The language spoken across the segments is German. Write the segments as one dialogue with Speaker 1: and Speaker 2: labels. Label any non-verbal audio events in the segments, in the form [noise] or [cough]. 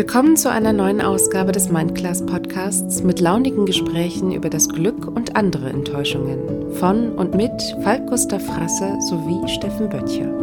Speaker 1: Willkommen zu einer neuen Ausgabe des Mindclass Podcasts mit launigen Gesprächen über das Glück und andere Enttäuschungen von und mit Falk Gustav Frasse sowie Steffen Böttcher.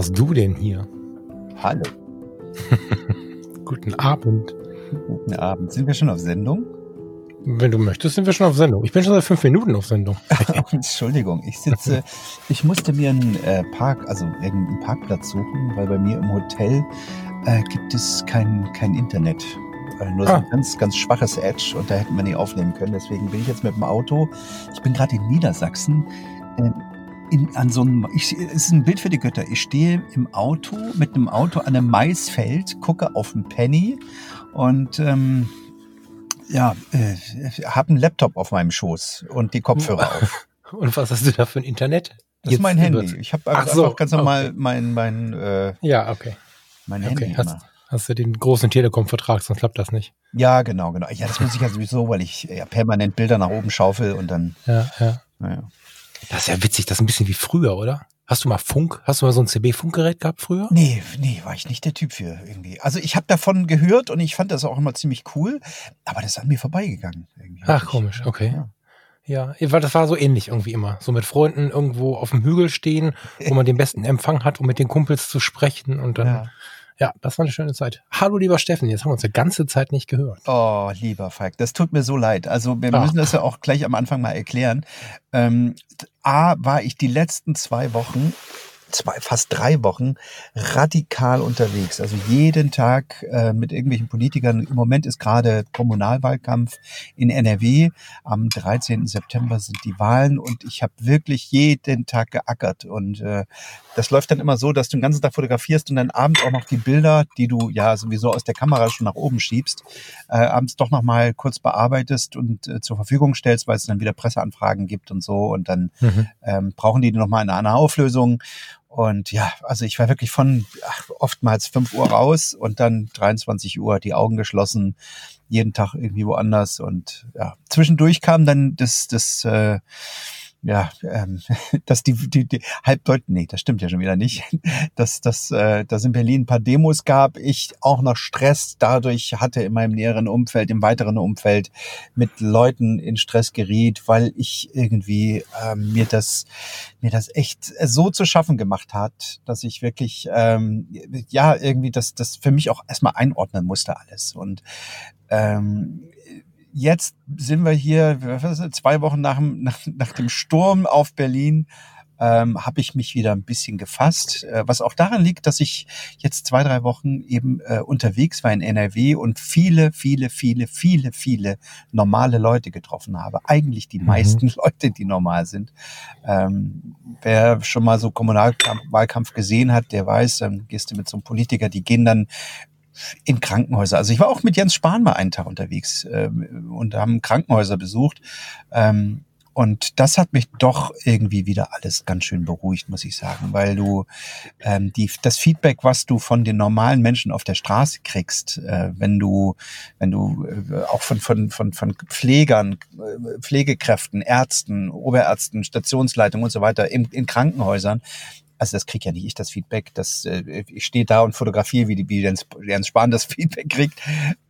Speaker 2: Machst du denn hier?
Speaker 3: Hallo. [laughs]
Speaker 2: Guten Abend.
Speaker 3: Guten Abend. Sind wir schon auf Sendung?
Speaker 2: Wenn du möchtest, sind wir schon auf Sendung. Ich bin schon seit fünf Minuten auf Sendung. [laughs]
Speaker 3: Entschuldigung, ich sitze, ich musste mir einen äh, Park, also irgendeinen Parkplatz suchen, weil bei mir im Hotel äh, gibt es kein, kein Internet. Äh, nur ah. so ein ganz, ganz schwaches Edge und da hätten wir nicht aufnehmen können. Deswegen bin ich jetzt mit dem Auto. Ich bin gerade in Niedersachsen. In, an so einem, ich, es ist ein Bild für die Götter. Ich stehe im Auto, mit einem Auto an einem Maisfeld, gucke auf einen Penny und ähm, ja, äh, habe einen Laptop auf meinem Schoß und die Kopfhörer auf. [laughs]
Speaker 2: Und was hast du da für ein Internet?
Speaker 3: Das ist mein Handy. Ich habe einfach so, ganz normal okay. mein, mein
Speaker 2: äh, Ja, okay.
Speaker 3: Mein Handy. Okay.
Speaker 2: Hast, hast, du den großen Telekom-Vertrag, sonst klappt das nicht.
Speaker 3: Ja, genau, genau. Ja, das muss ich ja sowieso, weil ich ja permanent Bilder nach oben schaufel und dann.
Speaker 2: Ja, ja. Naja. Das ist ja witzig, das ist ein bisschen wie früher, oder? Hast du mal Funk? Hast du mal so ein CB-Funkgerät gehabt früher?
Speaker 3: Nee, nee, war ich nicht der Typ für irgendwie. Also ich habe davon gehört und ich fand das auch immer ziemlich cool, aber das ist an mir vorbeigegangen.
Speaker 2: Irgendwie. Ach, komisch, okay. Ja. ja, das war so ähnlich irgendwie immer. So mit Freunden irgendwo auf dem Hügel stehen, wo man den besten Empfang hat, um mit den Kumpels zu sprechen und dann. Ja. Ja, das war eine schöne Zeit. Hallo, lieber Steffen, jetzt haben wir uns eine ganze Zeit nicht gehört.
Speaker 3: Oh, lieber Falk, das tut mir so leid. Also wir Ach. müssen das ja auch gleich am Anfang mal erklären. Ähm, A, war ich die letzten zwei Wochen zwei, fast drei Wochen radikal unterwegs. Also jeden Tag äh, mit irgendwelchen Politikern. Im Moment ist gerade Kommunalwahlkampf in NRW. Am 13. September sind die Wahlen und ich habe wirklich jeden Tag geackert. Und äh, das läuft dann immer so, dass du den ganzen Tag fotografierst und dann abends auch noch die Bilder, die du ja sowieso aus der Kamera schon nach oben schiebst, äh, abends doch noch mal kurz bearbeitest und äh, zur Verfügung stellst, weil es dann wieder Presseanfragen gibt und so. Und dann mhm. ähm, brauchen die noch mal eine andere Auflösung. Und ja, also ich war wirklich von ach, oftmals fünf Uhr raus und dann 23 Uhr die Augen geschlossen, jeden Tag irgendwie woanders. Und ja, zwischendurch kam dann das, das äh, ja, ähm, [laughs] dass die, die, die halbdeutsch, nee, das stimmt ja schon wieder nicht, [laughs] dass, dass, äh, dass in Berlin ein paar Demos gab, ich auch noch Stress dadurch hatte in meinem näheren Umfeld, im weiteren Umfeld mit Leuten in Stress geriet, weil ich irgendwie ähm, mir das, mir das echt so zu schaffen gemacht hat, dass ich wirklich, ähm, ja, irgendwie das, das für mich auch erstmal einordnen musste alles. Und ähm, jetzt sind wir hier, zwei Wochen nach, nach, nach dem Sturm auf Berlin, ähm, habe ich mich wieder ein bisschen gefasst, äh, was auch daran liegt, dass ich jetzt zwei, drei Wochen eben äh, unterwegs war in NRW und viele, viele, viele, viele, viele normale Leute getroffen habe. Eigentlich die mhm. meisten [laughs] Leute, die normal sind. Ähm, wer schon mal so Kommunalwahlkampf gesehen hat, der weiß, dann gehst du mit so einem Politiker, die gehen dann in Krankenhäuser. Also ich war auch mit Jens Spahn mal einen Tag unterwegs ähm, und haben Krankenhäuser besucht. Ähm, und das hat mich doch irgendwie wieder alles ganz schön beruhigt, muss ich sagen, weil du ähm, die, das Feedback, was du von den normalen Menschen auf der Straße kriegst, äh, wenn du, wenn du äh, auch von, von, von, von Pflegern, äh, Pflegekräften, Ärzten, Oberärzten, Stationsleitungen und so weiter in, in Krankenhäusern, also das kriege ja nicht ich das Feedback, das äh, ich stehe da und fotografiere, wie wie Jens, Jens Spahn das [laughs] Feedback kriegt,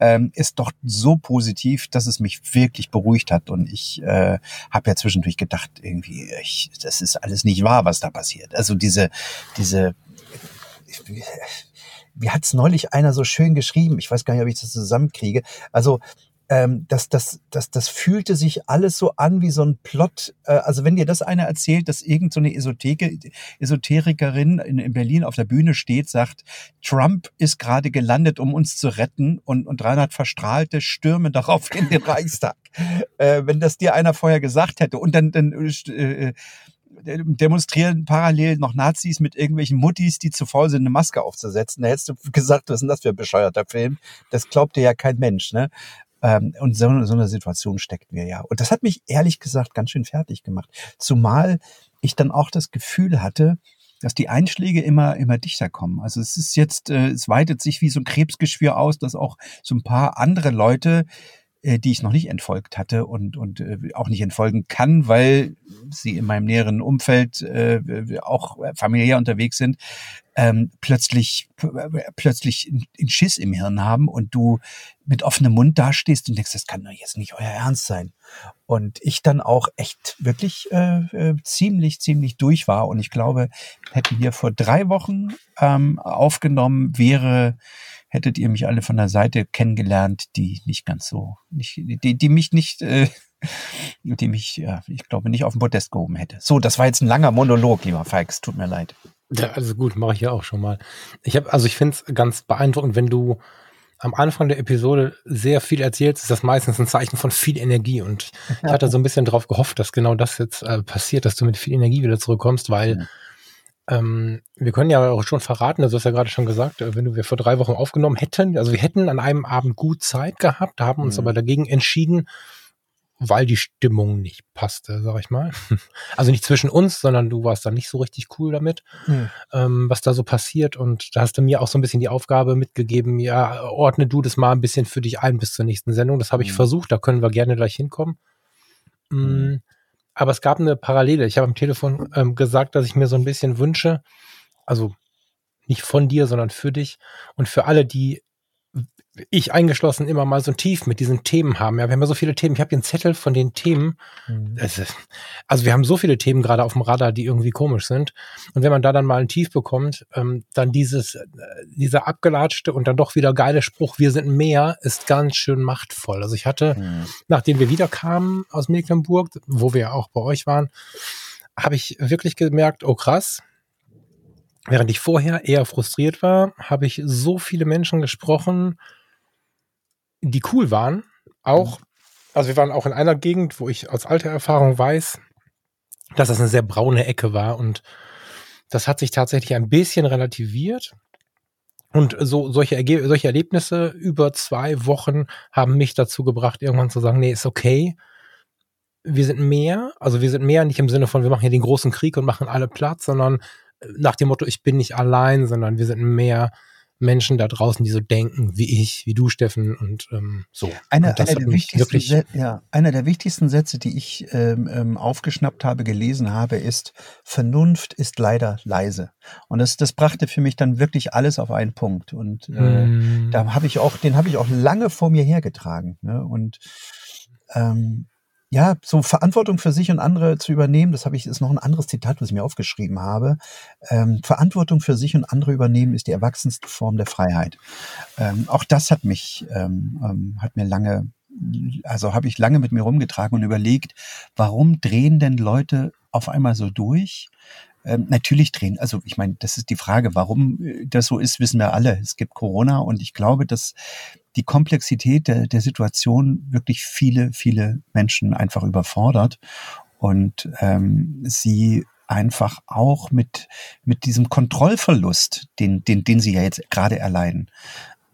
Speaker 3: ähm, ist doch so positiv, dass es mich wirklich beruhigt hat und ich äh, habe ja zwischendurch gedacht, irgendwie, ich, das ist alles nicht wahr, was da passiert. Also diese diese wie hat es neulich einer so schön geschrieben? Ich weiß gar nicht, ob ich das zusammenkriege. Also ähm, das, das, das, das fühlte sich alles so an wie so ein Plot. Äh, also wenn dir das einer erzählt, dass irgend so eine Esoterik, Esoterikerin in, in Berlin auf der Bühne steht, sagt, Trump ist gerade gelandet, um uns zu retten und, und 300 Verstrahlte stürmen darauf in den Reichstag. Äh, wenn das dir einer vorher gesagt hätte und dann, dann äh, demonstrieren parallel noch Nazis mit irgendwelchen Muttis, die zu faul sind, eine Maske aufzusetzen. Da hättest du gesagt, was ist denn das für ein bescheuerter Film? Das glaubt dir ja kein Mensch, ne? Ähm, und so, so eine Situation steckten wir ja. Und das hat mich ehrlich gesagt ganz schön fertig gemacht. Zumal ich dann auch das Gefühl hatte, dass die Einschläge immer, immer dichter kommen. Also es ist jetzt, äh, es weitet sich wie so ein Krebsgeschwür aus, dass auch so ein paar andere Leute äh, die ich noch nicht entfolgt hatte und, und äh, auch nicht entfolgen kann, weil sie in meinem näheren Umfeld äh, auch familiär unterwegs sind, ähm, plötzlich plötzlich einen Schiss im Hirn haben und du mit offenem Mund dastehst und denkst, das kann doch jetzt nicht euer Ernst sein. Und ich dann auch echt wirklich äh, äh, ziemlich, ziemlich durch war. Und ich glaube, hätten wir vor drei Wochen ähm, aufgenommen, wäre hättet ihr mich alle von der Seite kennengelernt, die nicht ganz so, nicht, die, die mich nicht, äh, [laughs] die mich, ja, ich glaube, nicht auf den Podest gehoben hätte. So, das war jetzt ein langer Monolog, lieber Falks, tut mir leid.
Speaker 2: Ja, also gut, mache ich ja auch schon mal. Ich habe, also ich finde es ganz beeindruckend, wenn du am Anfang der Episode sehr viel erzählst, ist das meistens ein Zeichen von viel Energie. Und ich hatte so ein bisschen darauf gehofft, dass genau das jetzt äh, passiert, dass du mit viel Energie wieder zurückkommst, weil mhm. Ähm, wir können ja auch schon verraten, also du hast ja gerade schon gesagt, äh, wenn du wir vor drei Wochen aufgenommen hätten, also wir hätten an einem Abend gut Zeit gehabt, haben uns mhm. aber dagegen entschieden, weil die Stimmung nicht passte, sag ich mal. [laughs] Also nicht zwischen uns, sondern du warst dann nicht so richtig cool damit, mhm. ähm, was da so passiert. Und da hast du mir auch so ein bisschen die Aufgabe mitgegeben, ja, ordne du das mal ein bisschen für dich ein bis zur nächsten Sendung. Das habe ich mhm. versucht, da können wir gerne gleich hinkommen. Aber es gab eine Parallele. Ich habe am Telefon ähm, gesagt, dass ich mir so ein bisschen wünsche, also nicht von dir, sondern für dich und für alle, die ich eingeschlossen immer mal so ein Tief mit diesen Themen haben. Ja, wir haben ja so viele Themen. Ich habe hier einen Zettel von den Themen. Mhm. Also wir haben so viele Themen gerade auf dem Radar, die irgendwie komisch sind. Und wenn man da dann mal ein Tief bekommt, ähm, dann dieses, äh, dieser abgelatschte und dann doch wieder geile Spruch, wir sind mehr, ist ganz schön machtvoll. Also ich hatte, mhm. nachdem wir wieder kamen aus Mecklenburg, wo wir ja auch bei euch waren, habe ich wirklich gemerkt, oh krass, Während ich vorher eher frustriert war, habe ich so viele Menschen gesprochen, die cool waren. Auch, also wir waren auch in einer Gegend, wo ich aus alter Erfahrung weiß, dass das eine sehr braune Ecke war und das hat sich tatsächlich ein bisschen relativiert. Und so solche, Erge solche Erlebnisse über zwei Wochen haben mich dazu gebracht, irgendwann zu sagen, nee, ist okay. Wir sind mehr, also wir sind mehr nicht im Sinne von, wir machen hier den großen Krieg und machen alle Platz, sondern nach dem Motto, ich bin nicht allein, sondern wir sind mehr Menschen da draußen, die so denken wie ich, wie du, Steffen, und ähm, so.
Speaker 3: Eine, und einer, der wichtigsten, ja, einer der wichtigsten Sätze, die ich ähm, ähm, aufgeschnappt habe, gelesen habe, ist, Vernunft ist leider leise. Und das, das brachte für mich dann wirklich alles auf einen Punkt. Und äh, mm. da habe ich auch, den habe ich auch lange vor mir hergetragen. Ne? Und ähm, ja, so Verantwortung für sich und andere zu übernehmen, das habe ich, ist noch ein anderes Zitat, was ich mir aufgeschrieben habe. Ähm, Verantwortung für sich und andere übernehmen ist die erwachsenste Form der Freiheit. Ähm, auch das hat mich, ähm, ähm hat mir lange, also habe ich lange mit mir rumgetragen und überlegt, warum drehen denn Leute auf einmal so durch? Ähm, natürlich drehen. Also ich meine, das ist die Frage, warum äh, das so ist, wissen wir alle. Es gibt Corona und ich glaube, dass die Komplexität der, der Situation wirklich viele, viele Menschen einfach überfordert und ähm, sie einfach auch mit, mit diesem Kontrollverlust, den, den, den sie ja jetzt gerade erleiden,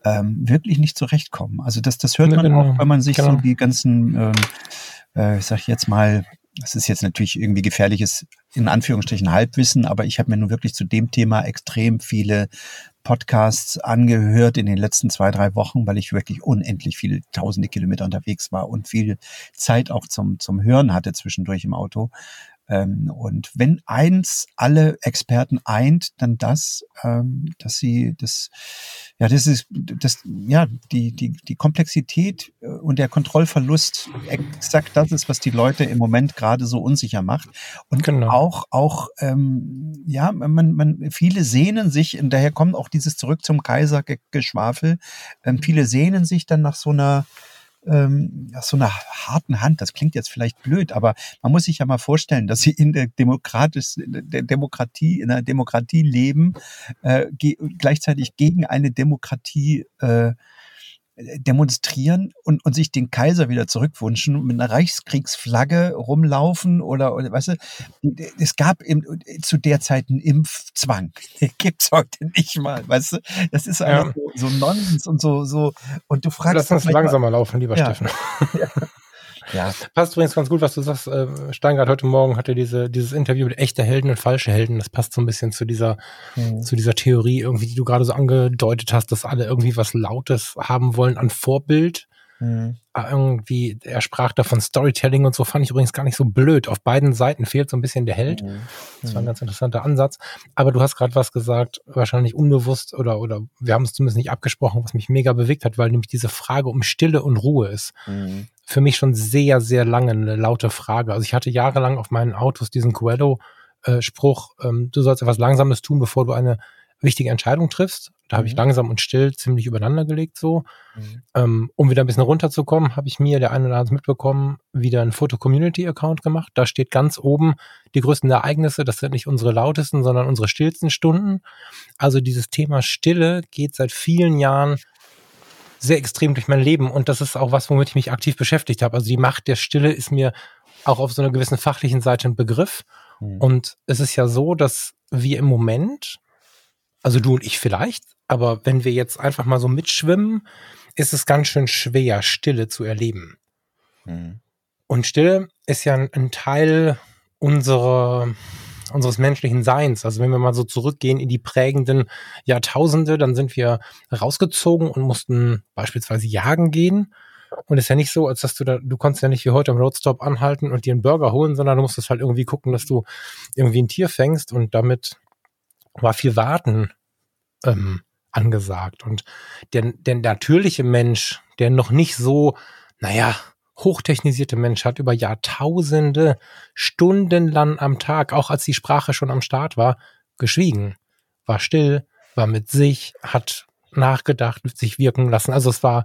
Speaker 3: ähm, wirklich nicht zurechtkommen. Also das, das hört man genau. auch, wenn man sich genau. so die ganzen, ähm, äh, ich sag jetzt mal, das ist jetzt natürlich irgendwie gefährliches, in Anführungsstrichen Halbwissen, aber ich habe mir nun wirklich zu dem Thema extrem viele Podcasts angehört in den letzten zwei, drei Wochen, weil ich wirklich unendlich viele tausende Kilometer unterwegs war und viel Zeit auch zum, zum Hören hatte zwischendurch im Auto. Ähm, und wenn eins alle Experten eint, dann das, ähm, dass sie das, ja, das ist, das, ja, die, die, die Komplexität äh, und der Kontrollverlust exakt das ist, was die Leute im Moment gerade so unsicher macht. Und genau. auch, auch, ähm, ja, man, man, viele sehnen sich, und daher kommt auch dieses zurück zum Kaiser Geschwafel, ähm, viele sehnen sich dann nach so einer, ähm, so einer harten Hand. Das klingt jetzt vielleicht blöd, aber man muss sich ja mal vorstellen, dass sie in der demokratisch, der Demokratie, in einer Demokratie leben, äh, ge gleichzeitig gegen eine Demokratie äh, demonstrieren und, und sich den Kaiser wieder zurückwünschen, mit einer Reichskriegsflagge rumlaufen oder, oder weißt du, es gab im, zu der Zeit einen Impfzwang. [laughs] Den gibt's heute nicht mal, weißt du? Das ist einfach ja. so, so Nonsens und so, so, und du fragst.
Speaker 2: Lass uns langsamer laufen, lieber ja. Steffen. Ja. [laughs] [laughs] Ja. Passt übrigens ganz gut, was du sagst. Äh, Steingart heute Morgen hatte diese, dieses Interview mit echter Helden und falsche Helden. Das passt so ein bisschen zu dieser, mhm. zu dieser Theorie irgendwie, die du gerade so angedeutet hast, dass alle irgendwie was Lautes haben wollen an Vorbild. Mhm. Ah, irgendwie, er sprach da von Storytelling und so, fand ich übrigens gar nicht so blöd. Auf beiden Seiten fehlt so ein bisschen der Held. Mhm. Das war ein mhm. ganz interessanter Ansatz. Aber du hast gerade was gesagt, wahrscheinlich unbewusst oder, oder wir haben es zumindest nicht abgesprochen, was mich mega bewegt hat, weil nämlich diese Frage um Stille und Ruhe ist. Mhm. Für mich schon sehr, sehr lange eine laute Frage. Also ich hatte jahrelang auf meinen Autos diesen Coelho-Spruch, ähm, du sollst etwas Langsames tun, bevor du eine wichtige Entscheidung triffst. Da mhm. habe ich langsam und still ziemlich übereinander gelegt so. Mhm. Ähm, um wieder ein bisschen runterzukommen, habe ich mir, der eine oder andere mitbekommen, wieder einen Foto-Community-Account gemacht. Da steht ganz oben die größten Ereignisse. Das sind nicht unsere lautesten, sondern unsere stillsten Stunden. Also dieses Thema Stille geht seit vielen Jahren sehr extrem durch mein Leben. Und das ist auch was, womit ich mich aktiv beschäftigt habe. Also die Macht der Stille ist mir auch auf so einer gewissen fachlichen Seite ein Begriff. Mhm. Und es ist ja so, dass wir im Moment also du und ich vielleicht, aber wenn wir jetzt einfach mal so mitschwimmen, ist es ganz schön schwer, Stille zu erleben. Mhm. Und Stille ist ja ein, ein Teil unserer, unseres menschlichen Seins. Also wenn wir mal so zurückgehen in die prägenden Jahrtausende, dann sind wir rausgezogen und mussten beispielsweise jagen gehen. Und ist ja nicht so, als dass du da, du konntest ja nicht wie heute am Roadstop anhalten und dir einen Burger holen, sondern du musstest halt irgendwie gucken, dass du irgendwie ein Tier fängst und damit war viel Warten ähm, angesagt. Und der, der natürliche Mensch, der noch nicht so, naja, hochtechnisierte Mensch hat über Jahrtausende, stundenlang am Tag, auch als die Sprache schon am Start war, geschwiegen, war still, war mit sich, hat nachgedacht, sich wirken lassen. Also es war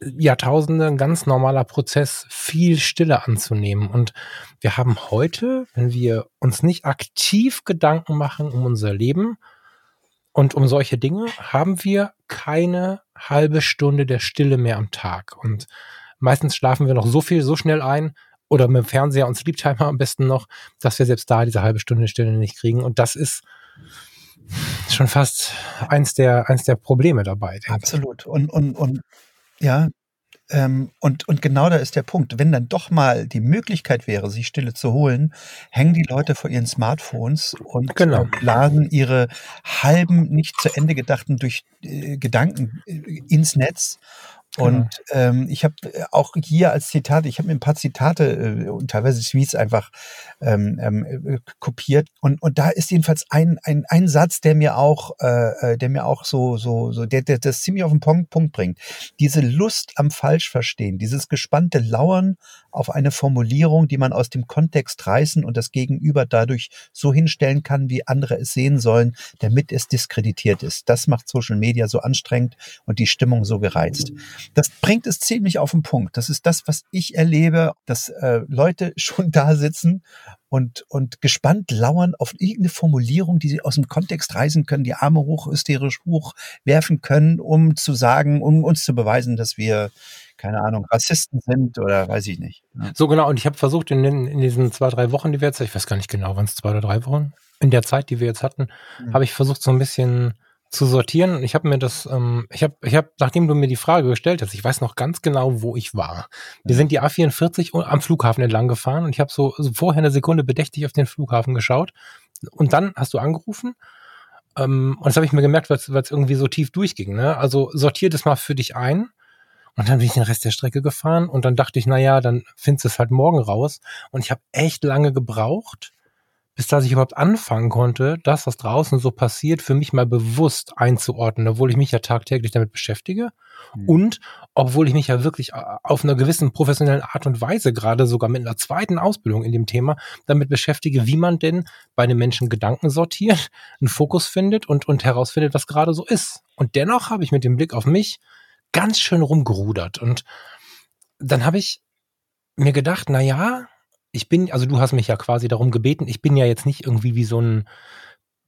Speaker 2: Jahrtausende ein ganz normaler Prozess, viel Stille anzunehmen. Und wir haben heute, wenn wir uns nicht aktiv Gedanken machen um unser Leben und um solche Dinge, haben wir keine halbe Stunde der Stille mehr am Tag. Und meistens schlafen wir noch so viel, so schnell ein, oder mit dem Fernseher und Sleeptimer am besten noch, dass wir selbst da diese halbe Stunde Stille nicht kriegen. Und das ist schon fast eins der, eins der Probleme dabei.
Speaker 3: Absolut. Und, und, und ja, ähm, und, und genau da ist der Punkt. Wenn dann doch mal die Möglichkeit wäre, sich Stille zu holen, hängen die Leute vor ihren Smartphones und genau. äh, laden ihre halben, nicht zu Ende gedachten durch äh, Gedanken äh, ins Netz und ähm, ich habe äh, auch hier als Zitat, ich habe mir ein paar Zitate äh, und teilweise Tweets einfach ähm, ähm, äh, kopiert. Und, und da ist jedenfalls ein, ein, ein Satz, der mir auch, äh, äh der mir auch so, so, so, der, der das ziemlich auf den Punkt, bringt. Diese Lust am Falschverstehen, dieses gespannte Lauern auf eine Formulierung, die man aus dem Kontext reißen und das Gegenüber dadurch so hinstellen kann, wie andere es sehen sollen, damit es diskreditiert ist. Das macht Social Media so anstrengend und die Stimmung so gereizt. Das bringt es ziemlich auf den Punkt. Das ist das, was ich erlebe, dass äh, Leute [laughs] schon da sitzen und, und gespannt lauern auf irgendeine Formulierung, die sie aus dem Kontext reißen können, die Arme hoch, hysterisch hoch werfen können, um zu sagen, um uns zu beweisen, dass wir keine Ahnung, Rassisten sind oder weiß ich nicht.
Speaker 2: Ja. So genau, und ich habe versucht, in, den, in diesen zwei, drei Wochen, die wir jetzt, ich weiß gar nicht genau, wann es zwei oder drei Wochen, in der Zeit, die wir jetzt hatten, mhm. habe ich versucht, so ein bisschen zu sortieren. Ich habe mir das, ähm, ich habe, ich habe, nachdem du mir die Frage gestellt hast, ich weiß noch ganz genau, wo ich war. Wir sind die A44 am Flughafen entlang gefahren und ich habe so, so vorher eine Sekunde bedächtig auf den Flughafen geschaut und dann hast du angerufen ähm, und das habe ich mir gemerkt, weil es irgendwie so tief durchging. Ne? Also sortier das mal für dich ein. Und dann bin ich den Rest der Strecke gefahren und dann dachte ich, na ja, dann findest du es halt morgen raus. Und ich habe echt lange gebraucht, bis dass ich überhaupt anfangen konnte, das, was draußen so passiert, für mich mal bewusst einzuordnen, obwohl ich mich ja tagtäglich damit beschäftige mhm. und obwohl ich mich ja wirklich äh, auf einer gewissen professionellen Art und Weise gerade sogar mit einer zweiten Ausbildung in dem Thema damit beschäftige, wie man denn bei einem Menschen Gedanken sortiert, [laughs] einen Fokus findet und, und herausfindet, was gerade so ist. Und dennoch habe ich mit dem Blick auf mich ganz schön rumgerudert und dann habe ich mir gedacht, na ja, ich bin, also du hast mich ja quasi darum gebeten, ich bin ja jetzt nicht irgendwie wie so ein,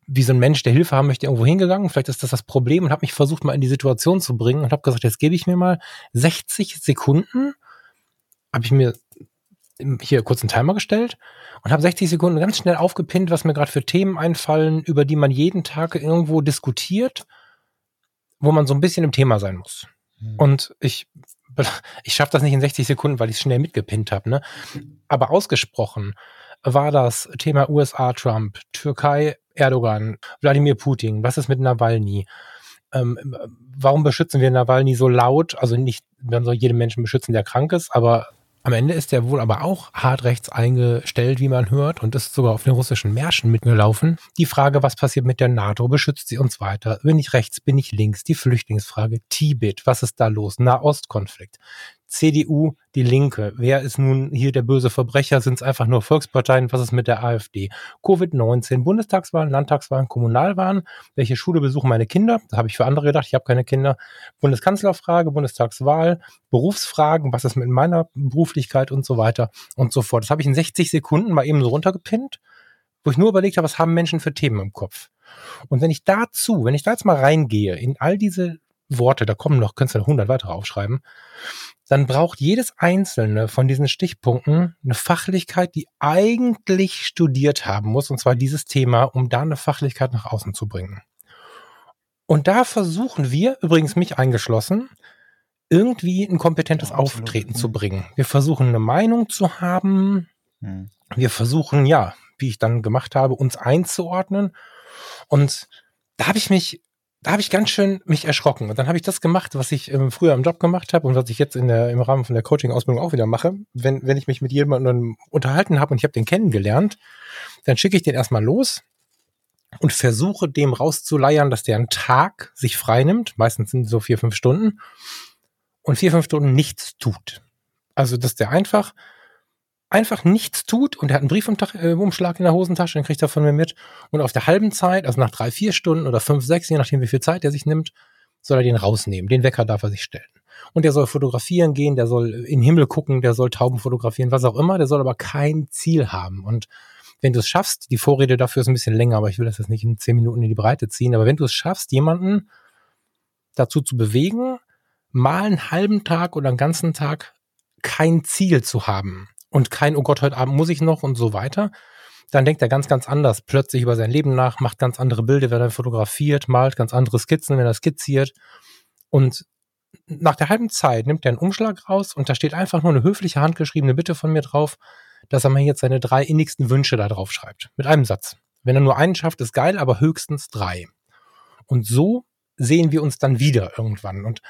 Speaker 2: wie so ein Mensch, der Hilfe haben möchte, irgendwo hingegangen. Vielleicht ist das das Problem und habe mich versucht, mal in die Situation zu bringen und habe gesagt, jetzt gebe ich mir mal 60 Sekunden, habe ich mir hier kurz einen Timer gestellt und habe 60 Sekunden ganz schnell aufgepinnt, was mir gerade für Themen einfallen, über die man jeden Tag irgendwo diskutiert, wo man so ein bisschen im Thema sein muss. Mhm. Und ich [laughs] ich schaffe das nicht in 60 Sekunden, weil ich es schnell mitgepinnt habe. Ne? Aber ausgesprochen war das Thema USA Trump, Türkei Erdogan, Wladimir Putin, was ist mit Nawalny? Ähm, warum beschützen wir Nawalny so laut? Also nicht, man soll jeden Menschen beschützen, der krank ist, aber am Ende ist er wohl aber auch hart rechts eingestellt, wie man hört, und ist sogar auf den russischen Märschen mitgelaufen. Die Frage, was passiert mit der NATO, beschützt sie uns weiter? Bin ich rechts, bin ich links? Die Flüchtlingsfrage, Tibet, was ist da los? Nahostkonflikt. CDU, die Linke. Wer ist nun hier der böse Verbrecher? Sind es einfach nur Volksparteien? Was ist mit der AfD? Covid-19, Bundestagswahlen, Landtagswahlen, Kommunalwahlen. Welche Schule besuchen meine Kinder? Da habe ich für andere gedacht, ich habe keine Kinder. Bundeskanzlerfrage, Bundestagswahl, Berufsfragen, was ist mit meiner Beruflichkeit und so weiter und so fort. Das habe ich in 60 Sekunden mal eben so runtergepinnt, wo ich nur überlegt habe, was haben Menschen für Themen im Kopf. Und wenn ich dazu, wenn ich da jetzt mal reingehe in all diese Worte, da kommen noch, könntest du 100 weitere aufschreiben, dann braucht jedes einzelne von diesen Stichpunkten eine Fachlichkeit, die eigentlich studiert haben muss, und zwar dieses Thema, um da eine Fachlichkeit nach außen zu bringen. Und da versuchen wir, übrigens mich eingeschlossen, irgendwie ein kompetentes ja, Auftreten zu bringen. Wir versuchen eine Meinung zu haben. Hm. Wir versuchen, ja, wie ich dann gemacht habe, uns einzuordnen. Und da habe ich mich da habe ich ganz schön mich erschrocken. Und dann habe ich das gemacht, was ich ähm, früher im Job gemacht habe und was ich jetzt in der, im Rahmen von der Coaching-Ausbildung auch wieder mache. Wenn, wenn ich mich mit jemandem unterhalten habe und ich habe den kennengelernt, dann schicke ich den erstmal los und versuche dem rauszuleiern, dass der einen Tag sich freinimmt. Meistens sind so vier, fünf Stunden. Und vier, fünf Stunden nichts tut. Also, dass der einfach einfach nichts tut und er hat einen Briefumschlag äh, in der Hosentasche, den kriegt er von mir mit. Und auf der halben Zeit, also nach drei, vier Stunden oder fünf, sechs, je nachdem wie viel Zeit er sich nimmt, soll er den rausnehmen. Den Wecker darf er sich stellen. Und der soll fotografieren gehen, der soll in den Himmel gucken, der soll Tauben fotografieren, was auch immer, der soll aber kein Ziel haben. Und wenn du es schaffst, die Vorrede dafür ist ein bisschen länger, aber ich will das jetzt nicht in zehn Minuten in die Breite ziehen, aber wenn du es schaffst, jemanden dazu zu bewegen, mal einen halben Tag oder einen ganzen Tag kein Ziel zu haben, und kein, oh Gott, heute Abend muss ich noch und so weiter, dann denkt er ganz, ganz anders plötzlich über sein Leben nach, macht ganz andere Bilder, wenn er fotografiert, malt ganz andere Skizzen, wenn er skizziert. Und nach der halben Zeit nimmt er einen Umschlag raus und da steht einfach nur eine höfliche handgeschriebene Bitte von mir drauf, dass er mir jetzt seine drei innigsten Wünsche da drauf schreibt. Mit einem Satz. Wenn er nur einen schafft, ist geil, aber höchstens drei. Und so sehen wir uns dann wieder irgendwann. Und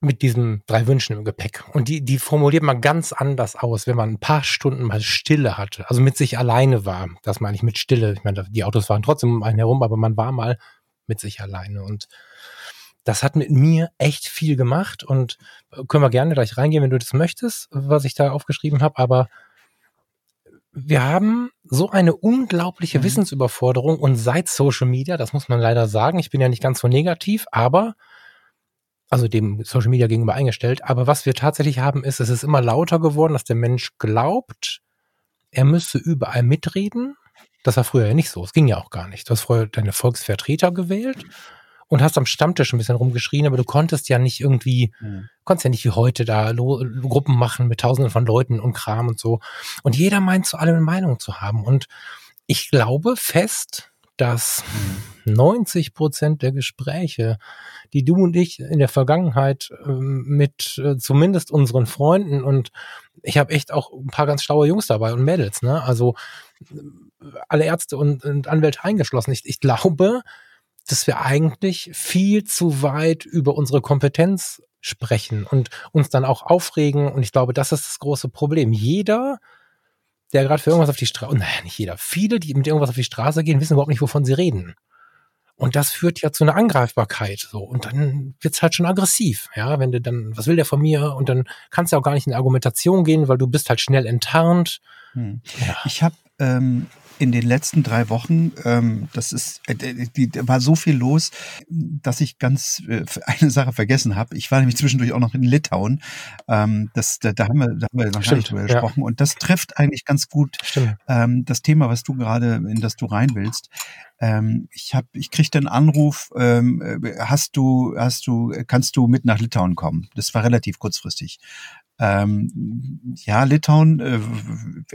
Speaker 2: mit diesen drei Wünschen im Gepäck. Und die, die formuliert man ganz anders aus, wenn man ein paar Stunden mal Stille hatte, also mit sich alleine war. Das meine ich mit Stille. Ich meine, die Autos waren trotzdem um einen herum, aber man war mal mit sich alleine. Und das hat mit mir echt viel gemacht und können wir gerne gleich reingehen, wenn du das möchtest, was ich da aufgeschrieben habe. Aber wir haben so eine unglaubliche mhm. Wissensüberforderung und seit Social Media, das muss man leider sagen, ich bin ja nicht ganz so negativ, aber also dem Social Media gegenüber eingestellt. Aber was wir tatsächlich haben, ist, es ist immer lauter geworden, dass der Mensch glaubt, er müsse überall mitreden. Das war früher ja nicht so. Es ging ja auch gar nicht. Du hast früher deine Volksvertreter gewählt und hast am Stammtisch ein bisschen rumgeschrien, aber du konntest ja nicht irgendwie, mhm. konntest ja nicht wie heute da Gruppen machen mit tausenden von Leuten und Kram und so. Und jeder meint zu allem eine Meinung zu haben. Und ich glaube fest, dass 90 Prozent der Gespräche, die du und ich in der Vergangenheit äh, mit äh, zumindest unseren Freunden und ich habe echt auch ein paar ganz schlaue Jungs dabei und Mädels, ne? Also alle Ärzte und, und Anwälte eingeschlossen. Ich, ich glaube, dass wir eigentlich viel zu weit über unsere Kompetenz sprechen und uns dann auch aufregen. Und ich glaube, das ist das große Problem. Jeder der gerade für irgendwas auf die Straße, naja, nicht jeder, viele, die mit irgendwas auf die Straße gehen, wissen überhaupt nicht, wovon sie reden. Und das führt ja zu einer Angreifbarkeit, so. Und dann wird's halt schon aggressiv, ja. Wenn du dann, was will der von mir? Und dann kannst du auch gar nicht in Argumentation gehen, weil du bist halt schnell enttarnt.
Speaker 3: Hm. Ja. Ich habe ähm, in den letzten drei Wochen, ähm, das ist, äh, die, die, war so viel los, dass ich ganz äh, [laughs] eine Sache vergessen habe. Ich war nämlich zwischendurch auch noch in Litauen. Ähm, das, da, da haben wir, da haben wir noch Stimmt, nicht drüber ja. gesprochen. Und das trifft eigentlich ganz gut ähm, das Thema, was du gerade, in das du rein willst. Ähm, ich habe, ich krieg den Anruf, ähm, äh, hast du, hast du, kannst du mit nach Litauen kommen? Das war relativ kurzfristig. Ähm, ja, Litauen, äh,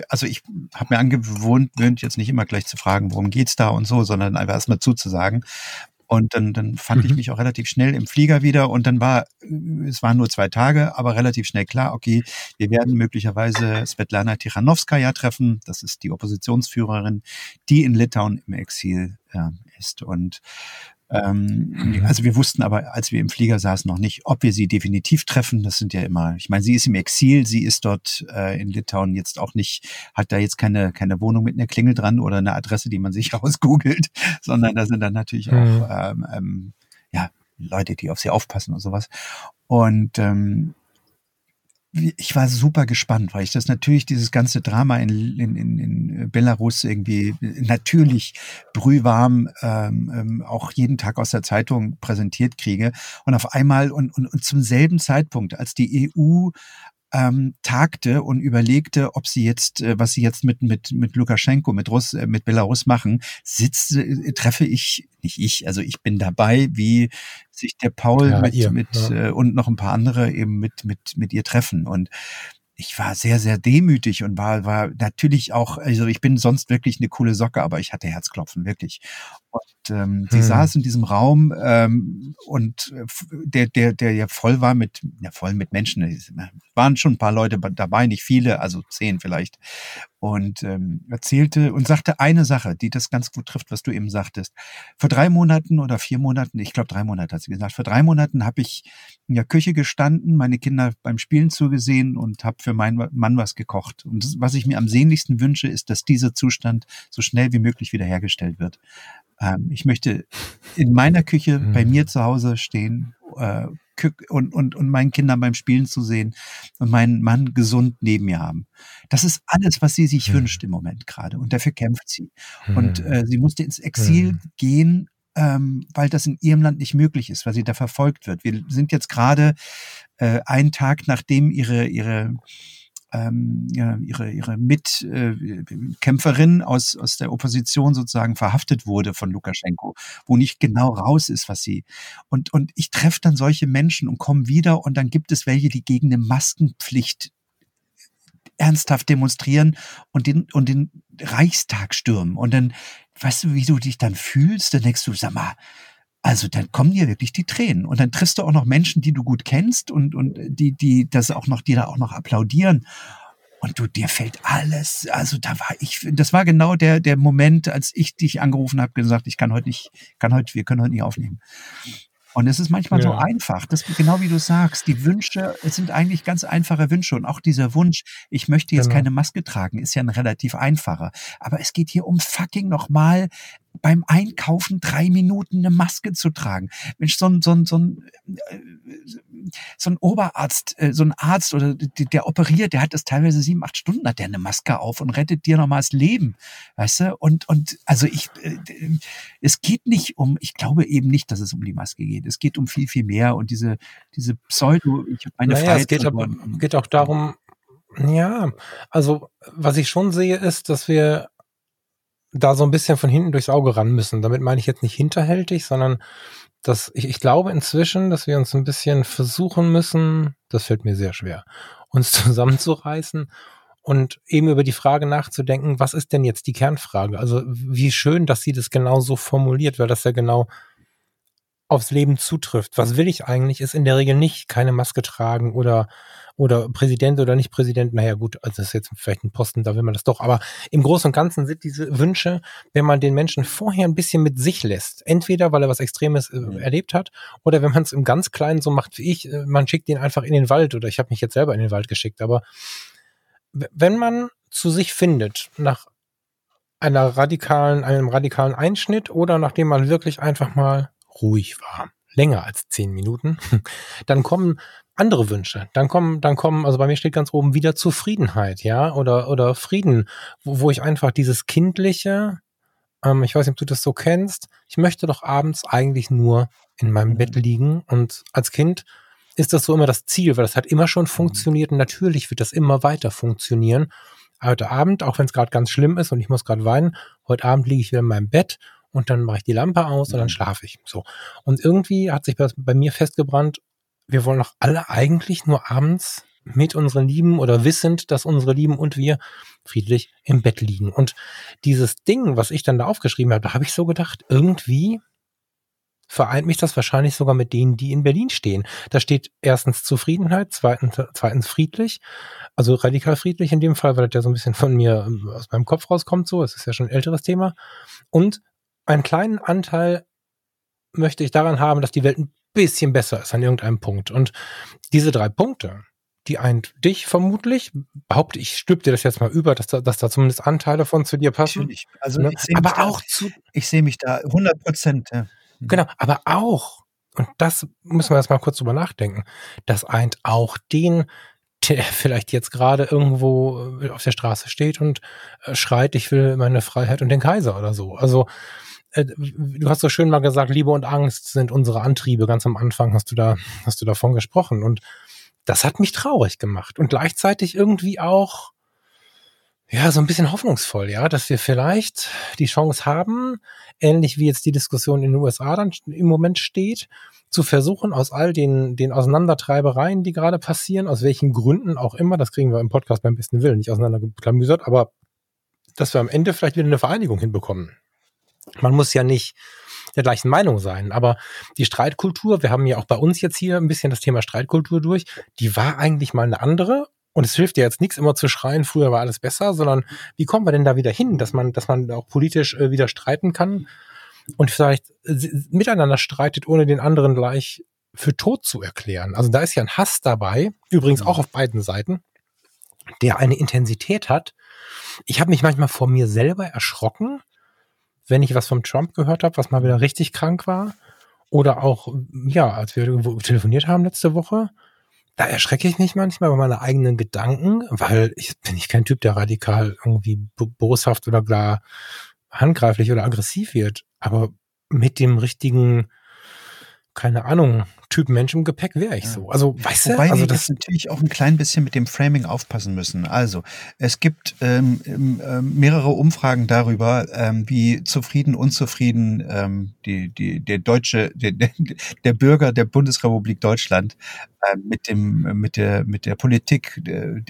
Speaker 3: also ich habe mir angewohnt, jetzt nicht immer gleich zu fragen, worum geht's da und so, sondern einfach erstmal zuzusagen. Und dann, dann fand mhm. ich mich auch relativ schnell im Flieger wieder und dann war, es waren nur zwei Tage, aber relativ schnell klar, okay, wir werden möglicherweise Svetlana Tichanowskaja treffen. Das ist die Oppositionsführerin, die in Litauen im Exil äh, ist. Und ähm, mhm. Also wir wussten aber, als wir im Flieger saßen, noch nicht, ob wir sie definitiv treffen. Das sind ja immer, ich meine, sie ist im Exil, sie ist dort äh, in Litauen jetzt auch nicht, hat da jetzt keine, keine Wohnung mit einer Klingel dran oder eine Adresse, die man sich [laughs] rausgoogelt, sondern da sind dann natürlich mhm. auch ähm, ähm, ja, Leute, die auf sie aufpassen und sowas. Und ähm, ich war super gespannt, weil ich das natürlich dieses ganze Drama in, in, in Belarus irgendwie natürlich brühwarm ähm, ähm, auch jeden Tag aus der Zeitung präsentiert kriege. Und auf einmal und, und, und zum selben Zeitpunkt, als die EU ähm, tagte und überlegte, ob sie jetzt, äh, was sie jetzt mit mit mit Lukaschenko, mit Russ, äh, mit Belarus machen, sitze, äh, treffe ich nicht ich, also ich bin dabei, wie sich der Paul ja, mit, ihr, mit ja. äh, und noch ein paar andere eben mit mit mit ihr treffen und ich war sehr, sehr demütig und war, war natürlich auch, also ich bin sonst wirklich eine coole Socke, aber ich hatte Herzklopfen, wirklich. Und ähm, sie hm. saß in diesem Raum ähm, und äh, der, der, der ja voll war mit, ja voll mit Menschen. Es waren schon ein paar Leute dabei, nicht viele, also zehn vielleicht. Und ähm, erzählte und sagte eine Sache, die das ganz gut trifft, was du eben sagtest. Vor drei Monaten oder vier Monaten, ich glaube drei Monate hat sie gesagt, vor drei Monaten habe ich in der Küche gestanden, meine Kinder beim Spielen zugesehen und habe für meinen Mann was gekocht. Und das, was ich mir am sehnlichsten wünsche, ist, dass dieser Zustand so schnell wie möglich wiederhergestellt wird. Ähm, ich möchte in meiner Küche [laughs] mhm. bei mir zu Hause stehen äh, und, und, und meinen Kindern beim Spielen zu sehen und meinen Mann gesund neben mir haben. Das ist alles, was sie sich mhm. wünscht im Moment gerade. Und dafür kämpft sie. Mhm. Und äh, sie musste ins Exil mhm. gehen, ähm, weil das in ihrem Land nicht möglich ist, weil sie da verfolgt wird. Wir sind jetzt gerade äh, einen Tag, nachdem ihre, ihre ähm, ihre, ihre Mitkämpferin äh, aus, aus der Opposition sozusagen verhaftet wurde von Lukaschenko, wo nicht genau raus ist, was sie. Und, und ich treffe dann solche Menschen und komme wieder und dann gibt es welche, die gegen eine Maskenpflicht ernsthaft demonstrieren und den, und den Reichstag stürmen. Und dann, weißt du, wie du dich dann fühlst? Dann denkst du, sag mal, also dann kommen dir wirklich die Tränen. Und dann triffst du auch noch Menschen, die du gut kennst und, und die, die das auch noch, die da auch noch applaudieren. Und du, dir fällt alles, also da war ich, das war genau der, der Moment, als ich dich angerufen habe, gesagt, ich kann heute nicht, kann heute, wir können heute nicht aufnehmen. Und es ist manchmal ja. so einfach, das genau wie du sagst, die Wünsche, es sind eigentlich ganz einfache Wünsche und auch dieser Wunsch, ich möchte jetzt genau. keine Maske tragen, ist ja ein relativ einfacher. Aber es geht hier um fucking nochmal beim Einkaufen drei Minuten eine Maske zu tragen. Mensch, so ein, so ein, so ein, äh, so ein Oberarzt, äh, so ein Arzt oder der operiert, der hat das teilweise sieben, acht Stunden, hat der eine Maske auf und rettet dir nochmal das Leben. Weißt du? Und, und also ich, äh, es geht nicht um, ich glaube eben nicht, dass es um die Maske geht. Es geht um viel, viel mehr und diese, diese Pseudo, ich habe meine
Speaker 2: naja, Freiheit. Es geht, aber, geht auch darum, ja, also was ich schon sehe, ist, dass wir da so ein bisschen von hinten durchs Auge ran müssen. Damit meine ich jetzt nicht hinterhältig, sondern dass ich, ich glaube inzwischen, dass wir uns ein bisschen versuchen müssen, das fällt mir sehr schwer, uns [laughs] zusammenzureißen und eben über die Frage nachzudenken, was ist denn jetzt die Kernfrage? Also wie schön, dass sie das genau so formuliert, weil das ja genau aufs Leben zutrifft. Was will ich eigentlich, ist in der Regel nicht keine Maske tragen oder oder Präsident oder nicht Präsident, naja gut, also das ist jetzt vielleicht ein Posten, da will man das doch, aber im Großen und Ganzen sind diese Wünsche, wenn man den Menschen vorher ein bisschen mit sich lässt, entweder weil er was Extremes äh, mhm. erlebt hat oder wenn man es im ganz Kleinen so macht wie ich, äh, man schickt ihn einfach in den Wald oder ich habe mich jetzt selber in den Wald geschickt, aber wenn man zu sich findet, nach einer radikalen, einem radikalen Einschnitt oder nachdem man wirklich einfach mal ruhig war, länger als zehn Minuten, [laughs] dann kommen andere Wünsche. Dann kommen, dann kommen, also bei mir steht ganz oben wieder Zufriedenheit, ja, oder, oder Frieden, wo, wo ich einfach dieses kindliche, ähm, ich weiß nicht, ob du das so kennst, ich möchte doch abends eigentlich nur in meinem Bett mhm. liegen und als Kind ist das so immer das Ziel, weil das hat immer schon mhm. funktioniert und natürlich wird das immer weiter funktionieren. Heute Abend, auch wenn es gerade ganz schlimm ist und ich muss gerade weinen, heute Abend liege ich wieder in meinem Bett und dann mache ich die Lampe aus und dann mhm. schlafe ich. So. Und irgendwie hat sich bei, bei mir festgebrannt, wir wollen doch alle eigentlich nur abends mit unseren Lieben oder wissend, dass unsere Lieben und wir friedlich im Bett liegen. Und dieses Ding, was ich dann da aufgeschrieben habe, da habe ich so gedacht, irgendwie vereint mich das wahrscheinlich sogar mit denen, die in Berlin stehen. Da steht erstens Zufriedenheit, zweitens, zweitens friedlich, also radikal friedlich in dem Fall, weil das ja so ein bisschen von mir ähm, aus meinem Kopf rauskommt, so, es ist ja schon ein älteres Thema. Und einen kleinen Anteil möchte ich daran haben, dass die Welt ein bisschen besser ist an irgendeinem Punkt. Und diese drei Punkte, die eint dich vermutlich. Behaupte ich, stülp dir das jetzt mal über, dass da, dass da zumindest Anteile von zu dir passen. Natürlich.
Speaker 3: Also ne? aber auch da, zu. Ich sehe mich da 100 Prozent. Ja.
Speaker 2: Mhm. Genau, aber auch, und das müssen wir jetzt mal kurz drüber nachdenken, das eint auch den, der vielleicht jetzt gerade irgendwo äh, auf der Straße steht und äh, schreit, ich will meine Freiheit und den Kaiser oder so. Also äh, du hast so schön mal gesagt, Liebe und Angst sind unsere Antriebe. Ganz am Anfang hast du da, hast du davon gesprochen. Und das hat mich traurig gemacht und gleichzeitig irgendwie auch, ja, so ein bisschen hoffnungsvoll, ja, dass wir vielleicht die Chance haben, ähnlich wie jetzt die Diskussion in den USA dann im Moment steht, zu versuchen, aus all den, den Auseinandertreibereien, die gerade passieren, aus welchen Gründen auch immer, das kriegen wir im Podcast beim besten Willen nicht auseinanderklamüsert, aber dass wir am Ende vielleicht wieder eine Vereinigung hinbekommen. Man muss ja nicht der gleichen Meinung sein. Aber die Streitkultur, wir haben ja auch bei uns jetzt hier ein bisschen das Thema Streitkultur durch, die war eigentlich mal eine andere. Und es hilft ja jetzt nichts immer zu schreien, früher war alles besser, sondern wie kommen wir denn da wieder hin, dass man, dass man auch politisch äh, wieder streiten kann und vielleicht äh, miteinander streitet, ohne den anderen gleich für tot zu erklären. Also da ist ja ein Hass dabei, übrigens auch auf beiden Seiten, der eine Intensität hat. Ich habe mich manchmal vor mir selber erschrocken, wenn ich was vom Trump gehört habe, was mal wieder richtig krank war, oder auch, ja, als wir telefoniert haben letzte Woche, da erschrecke ich mich manchmal bei meinen eigenen Gedanken, weil ich bin ich kein Typ, der radikal irgendwie boshaft oder gar handgreiflich oder aggressiv wird, aber mit dem richtigen, keine Ahnung, Typ Mensch im Gepäck wäre ich ja. so. Also, weißt
Speaker 3: Wobei
Speaker 2: du, also
Speaker 3: das natürlich auch ein klein bisschen mit dem Framing aufpassen müssen. Also, es gibt ähm, äh, mehrere Umfragen darüber, ähm, wie zufrieden, unzufrieden ähm, die, die, der deutsche, der, der Bürger der Bundesrepublik Deutschland äh, mit dem, mit der, mit der Politik, der,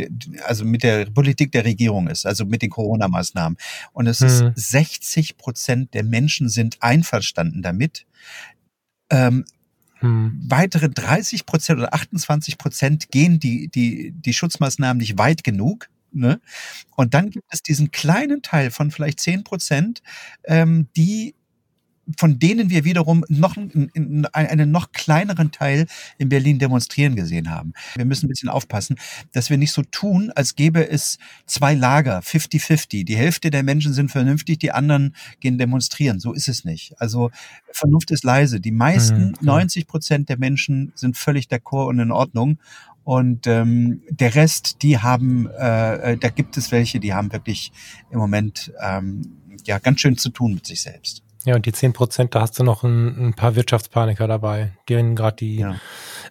Speaker 3: also mit der Politik der Regierung ist, also mit den Corona-Maßnahmen. Und es hm. ist 60 Prozent der Menschen sind einverstanden damit. Ähm, hm. Weitere 30 Prozent oder 28 Prozent gehen die, die, die Schutzmaßnahmen nicht weit genug. Ne? Und dann gibt es diesen kleinen Teil von vielleicht 10 Prozent, ähm, die von denen wir wiederum noch einen, einen noch kleineren Teil in Berlin demonstrieren gesehen haben. Wir müssen ein bisschen aufpassen, dass wir nicht so tun, als gäbe es zwei Lager, 50-50. Die Hälfte der Menschen sind vernünftig, die anderen gehen demonstrieren. So ist es nicht. Also Vernunft ist leise. Die meisten, mhm, 90 Prozent der Menschen sind völlig d'accord und in Ordnung. Und ähm, der Rest, die haben, äh, äh da gibt es welche, die haben wirklich im Moment ähm, ja ganz schön zu tun mit sich selbst.
Speaker 2: Ja, und die 10 Prozent, da hast du noch ein, ein paar Wirtschaftspaniker dabei, denen gerade die ja.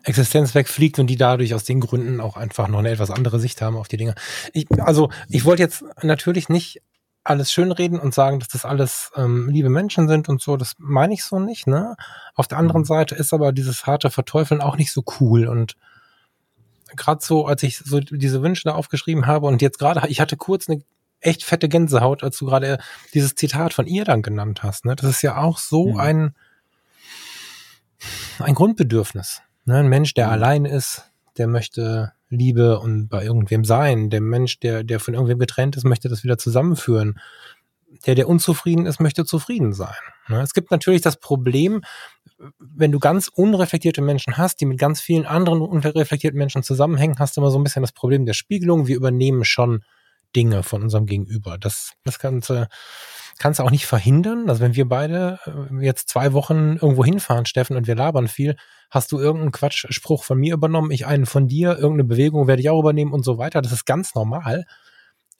Speaker 2: Existenz wegfliegt und die dadurch aus den Gründen auch einfach noch eine etwas andere Sicht haben auf die Dinge. Ich, also ich wollte jetzt natürlich nicht alles schönreden und sagen, dass das alles ähm, liebe Menschen sind und so, das meine ich so nicht, ne? Auf der anderen mhm. Seite ist aber dieses harte Verteufeln auch nicht so cool und gerade so, als ich so diese Wünsche da aufgeschrieben habe und jetzt gerade, ich hatte kurz eine echt fette Gänsehaut, als du gerade dieses Zitat von ihr dann genannt hast. Ne? Das ist ja auch so mhm. ein, ein Grundbedürfnis. Ne? Ein Mensch, der mhm. allein ist, der möchte Liebe und bei irgendwem sein. Der Mensch, der, der von irgendwem getrennt ist, möchte das wieder zusammenführen. Der, der unzufrieden ist, möchte zufrieden sein. Ne? Es gibt natürlich das Problem, wenn du ganz unreflektierte Menschen hast, die mit ganz vielen anderen unreflektierten Menschen zusammenhängen, hast du immer so ein bisschen das Problem der Spiegelung. Wir übernehmen schon Dinge von unserem Gegenüber. Das, das Ganze kannst du auch nicht verhindern. Also wenn wir beide äh, jetzt zwei Wochen irgendwo hinfahren, Steffen, und wir labern viel, hast du irgendeinen Quatschspruch von mir übernommen, ich einen von dir, irgendeine Bewegung werde ich auch übernehmen und so weiter. Das ist ganz normal.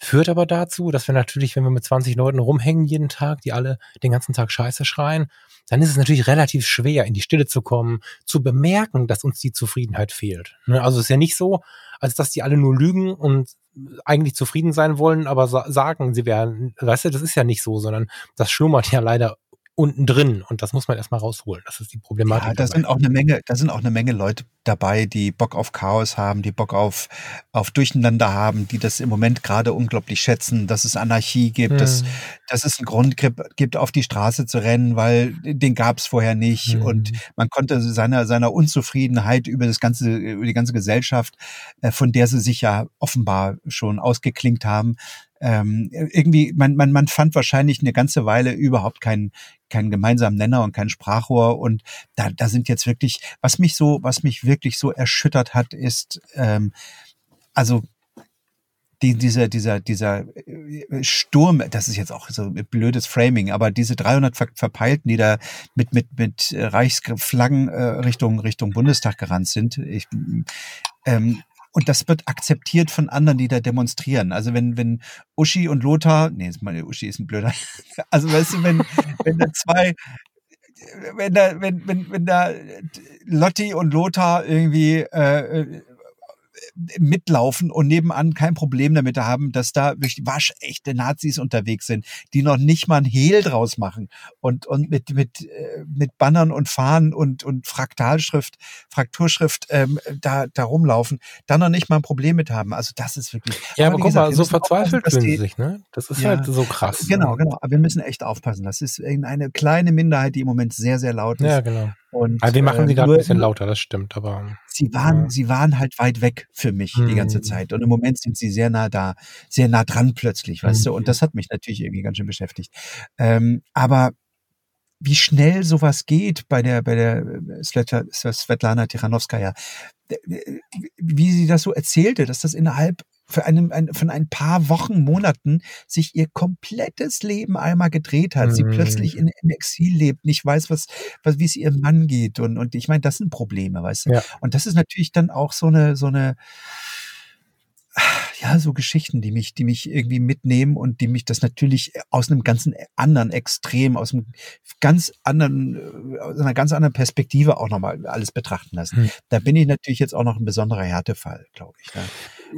Speaker 2: Führt aber dazu, dass wir natürlich, wenn wir mit 20 Leuten rumhängen jeden Tag, die alle den ganzen Tag Scheiße schreien, dann ist es natürlich relativ schwer, in die Stille zu kommen, zu bemerken, dass uns die Zufriedenheit fehlt. Ne? Also es ist ja nicht so, als dass die alle nur lügen und eigentlich zufrieden sein wollen, aber sagen, sie wären, weißt du, das ist ja nicht so, sondern das schlummert ja leider unten drin und das muss man erstmal rausholen. Das ist die Problematik.
Speaker 3: Ja, da sind auch eine Menge, da sind auch eine Menge Leute dabei, die Bock auf Chaos haben, die Bock auf, auf Durcheinander haben, die das im Moment gerade unglaublich schätzen, dass es Anarchie gibt, hm. dass, dass es einen Grund gibt, auf die Straße zu rennen, weil den gab es vorher nicht hm. und man konnte seiner, seiner Unzufriedenheit über das ganze, über die ganze Gesellschaft, äh, von der sie sich ja offenbar schon ausgeklingt haben, ähm, irgendwie, man, man, man fand wahrscheinlich eine ganze Weile überhaupt keinen, keinen gemeinsamen Nenner und kein Sprachrohr. Und da, da sind jetzt wirklich, was mich so, was mich wirklich so erschüttert hat, ist, ähm, also die, dieser, dieser, dieser äh, Sturm, das ist jetzt auch so blödes Framing, aber diese 300 Ver Verpeilten, die da mit, mit, mit Reichsflaggen äh, Richtung, Richtung Bundestag gerannt sind, ich, ähm, und das wird akzeptiert von anderen, die da demonstrieren. Also wenn, wenn Uschi und Lothar, nee, meine Uschi ist ein blöder. [laughs] Also weißt du, wenn, wenn da zwei, wenn da, wenn, wenn, wenn da Lotti und Lothar irgendwie äh, mitlaufen und nebenan kein Problem damit haben, dass da wirklich waschechte Nazis unterwegs sind, die noch nicht mal ein Hehl draus machen und, und mit, mit, äh, mit Bannern und Fahnen und, und Fraktalschrift, Frakturschrift ähm, da, da rumlaufen, da noch nicht mal ein Problem mit haben. Also das ist wirklich.
Speaker 2: Ja, aber, aber guck mal, so verzweifelt fühlen sie sich, ne? Das ist ja, halt so krass.
Speaker 3: Genau, genau. Aber wir müssen echt aufpassen. Das ist eine kleine Minderheit, die im Moment sehr, sehr laut ist.
Speaker 2: Ja, genau. Und, also wir machen sie äh, gerade ein bisschen lauter, das stimmt, aber.
Speaker 3: Sie waren, ja. sie waren halt weit weg für mich mhm. die ganze mhm. Zeit. Und im Moment sind sie sehr nah da, sehr nah dran plötzlich, weißt mhm. du? Und das hat mich natürlich irgendwie ganz schön beschäftigt. Ähm, aber wie schnell sowas geht bei der, bei der äh, Svetlana Tichanowskaja, wie sie das so erzählte, dass das innerhalb für einen, ein, von ein paar Wochen, Monaten sich ihr komplettes Leben einmal gedreht hat. Mhm. Sie plötzlich in, im Exil lebt, nicht weiß, was, was wie es ihrem Mann geht. Und, und ich meine, das sind Probleme, weißt du? Ja. Und das ist natürlich dann auch so eine, so eine, ja, so Geschichten, die mich, die mich irgendwie mitnehmen und die mich das natürlich aus einem ganzen anderen Extrem, aus einem ganz anderen, aus einer ganz anderen Perspektive auch nochmal alles betrachten lassen. Hm. Da bin ich natürlich jetzt auch noch ein besonderer Härtefall, glaube ich. Ne?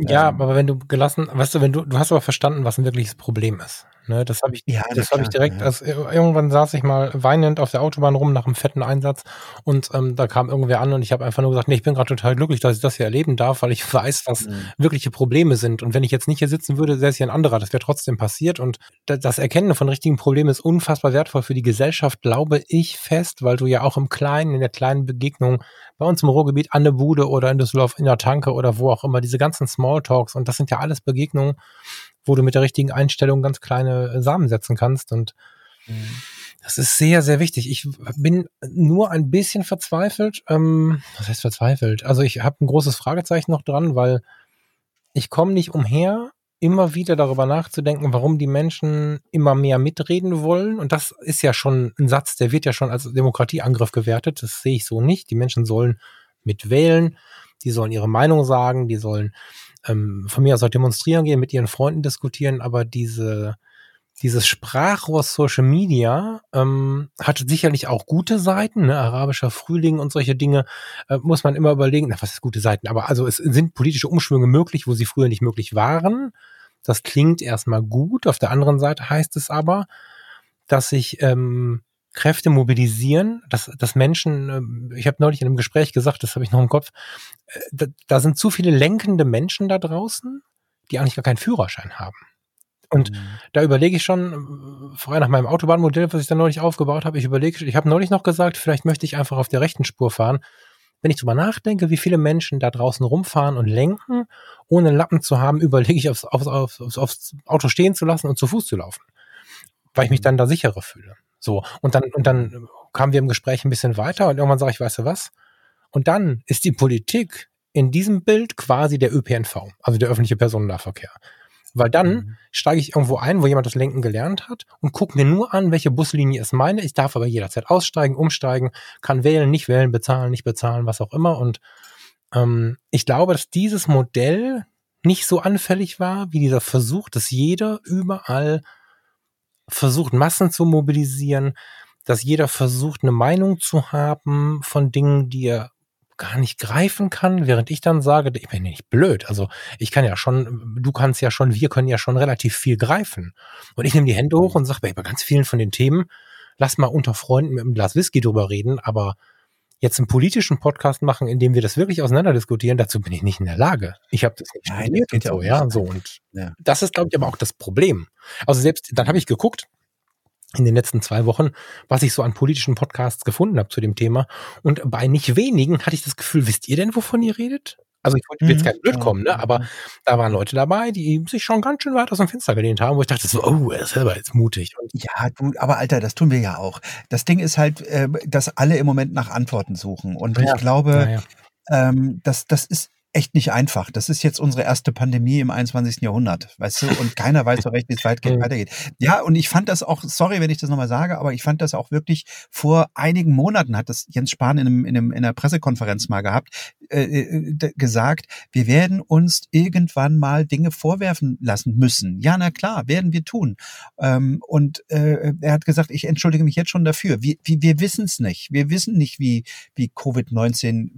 Speaker 2: Ja, ähm, aber wenn du gelassen, weißt du, wenn du, du hast aber verstanden, was ein wirkliches Problem ist. Ne, das habe ich, ja, das habe ich direkt, ja. also irgendwann saß ich mal weinend auf der Autobahn rum nach einem fetten Einsatz und ähm, da kam irgendwer an und ich habe einfach nur gesagt, nee, ich bin gerade total glücklich, dass ich das hier erleben darf, weil ich [laughs] weiß, was mhm. wirkliche Probleme sind. Und wenn ich jetzt nicht hier sitzen würde, säße hier ein anderer, das wäre trotzdem passiert. Und das Erkennen von richtigen Problemen ist unfassbar wertvoll für die Gesellschaft, glaube ich fest, weil du ja auch im Kleinen, in der kleinen Begegnung bei uns im Ruhrgebiet an der Bude oder in Düsseldorf in der Tanke oder wo auch immer, diese ganzen Smalltalks und das sind ja alles Begegnungen, wo du mit der richtigen Einstellung ganz kleine äh, Samen setzen kannst. Und mhm. das ist sehr, sehr wichtig. Ich bin nur ein bisschen verzweifelt. Ähm, was heißt verzweifelt? Also ich habe ein großes Fragezeichen noch dran, weil ich komme nicht umher, immer wieder darüber nachzudenken, warum die Menschen immer mehr mitreden wollen. Und das ist ja schon ein Satz, der wird ja schon als Demokratieangriff gewertet. Das sehe ich so nicht. Die Menschen sollen mitwählen, die sollen ihre Meinung sagen, die sollen ähm, von mir aus auch demonstrieren gehen, mit ihren Freunden diskutieren, aber diese, dieses Sprachrohr Social Media ähm, hat sicherlich auch gute Seiten, ne? arabischer Frühling und solche Dinge, äh, muss man immer überlegen, na, was ist gute Seiten, aber also es sind politische Umschwünge möglich, wo sie früher nicht möglich waren. Das klingt erstmal gut. Auf der anderen Seite heißt es aber, dass sich ähm, Kräfte mobilisieren, dass, dass Menschen, äh, ich habe neulich in einem Gespräch gesagt, das habe ich noch im Kopf, da, da sind zu viele lenkende Menschen da draußen, die eigentlich gar keinen Führerschein haben. Und mhm. da überlege ich schon, vorher nach meinem Autobahnmodell, was ich dann neulich aufgebaut habe, ich überlege, ich habe neulich noch gesagt, vielleicht möchte ich einfach auf der rechten Spur fahren. Wenn ich drüber nachdenke, wie viele Menschen da draußen rumfahren und lenken, ohne Lappen zu haben, [laughs] überlege ich, aufs, aufs, aufs, aufs Auto stehen zu lassen und zu Fuß zu laufen. Weil ich mich mhm. dann da sicherer fühle. So. Und dann, und dann kamen wir im Gespräch ein bisschen weiter und irgendwann sage ich, weißt du was? Und dann ist die Politik in diesem Bild quasi der ÖPNV, also der öffentliche Personennahverkehr. Weil dann mhm. steige ich irgendwo ein, wo jemand das Lenken gelernt hat und gucke mir nur an, welche Buslinie ist meine. Ich darf aber jederzeit aussteigen, umsteigen, kann wählen, nicht wählen, bezahlen, nicht bezahlen, was auch immer. Und ähm, ich glaube, dass dieses Modell nicht so anfällig war wie dieser Versuch, dass jeder überall versucht, Massen zu mobilisieren, dass jeder versucht, eine Meinung zu haben von Dingen, die er gar nicht greifen kann, während ich dann sage, ich bin ja nicht blöd. Also ich kann ja schon, du kannst ja schon, wir können ja schon relativ viel greifen. Und ich nehme die Hände hoch und sage, bei ganz vielen von den Themen, lass mal unter Freunden mit einem Glas Whisky drüber reden, aber jetzt einen politischen Podcast machen, in dem wir das wirklich auseinander diskutieren, dazu bin ich nicht in der Lage. Ich habe das nicht Nein, studiert das und so, ja, so und ja. das ist glaube ich aber auch das Problem. Also selbst dann habe ich geguckt in den letzten zwei Wochen, was ich so an politischen Podcasts gefunden habe zu dem Thema und bei nicht wenigen hatte ich das Gefühl, wisst ihr denn, wovon ihr redet? Also ich wollte jetzt mhm. kein Blöd kommen, ne? aber da waren Leute dabei, die sich schon ganz schön weit aus dem Fenster gelehnt haben, wo ich dachte so, oh, er ist selber jetzt mutig. Und
Speaker 3: ja, du, aber Alter, das tun wir ja auch. Das Ding ist halt, äh, dass alle im Moment nach Antworten suchen. Und ja, ich glaube, ja. ähm, das, das ist echt nicht einfach. Das ist jetzt unsere erste Pandemie im 21. Jahrhundert, weißt du, und keiner weiß so recht, wie es [laughs] weitergeht. Ja, und ich fand das auch, sorry, wenn ich das nochmal sage, aber ich fand das auch wirklich vor einigen Monaten hat das Jens Spahn in, einem, in, einem, in einer Pressekonferenz mal gehabt, äh, äh gesagt, wir werden uns irgendwann mal Dinge vorwerfen lassen müssen. Ja, na klar, werden wir tun. Ähm, und äh, er hat gesagt, ich entschuldige mich jetzt schon dafür. Wir, wir, wir wissen es nicht. Wir wissen nicht, wie, wie Covid-19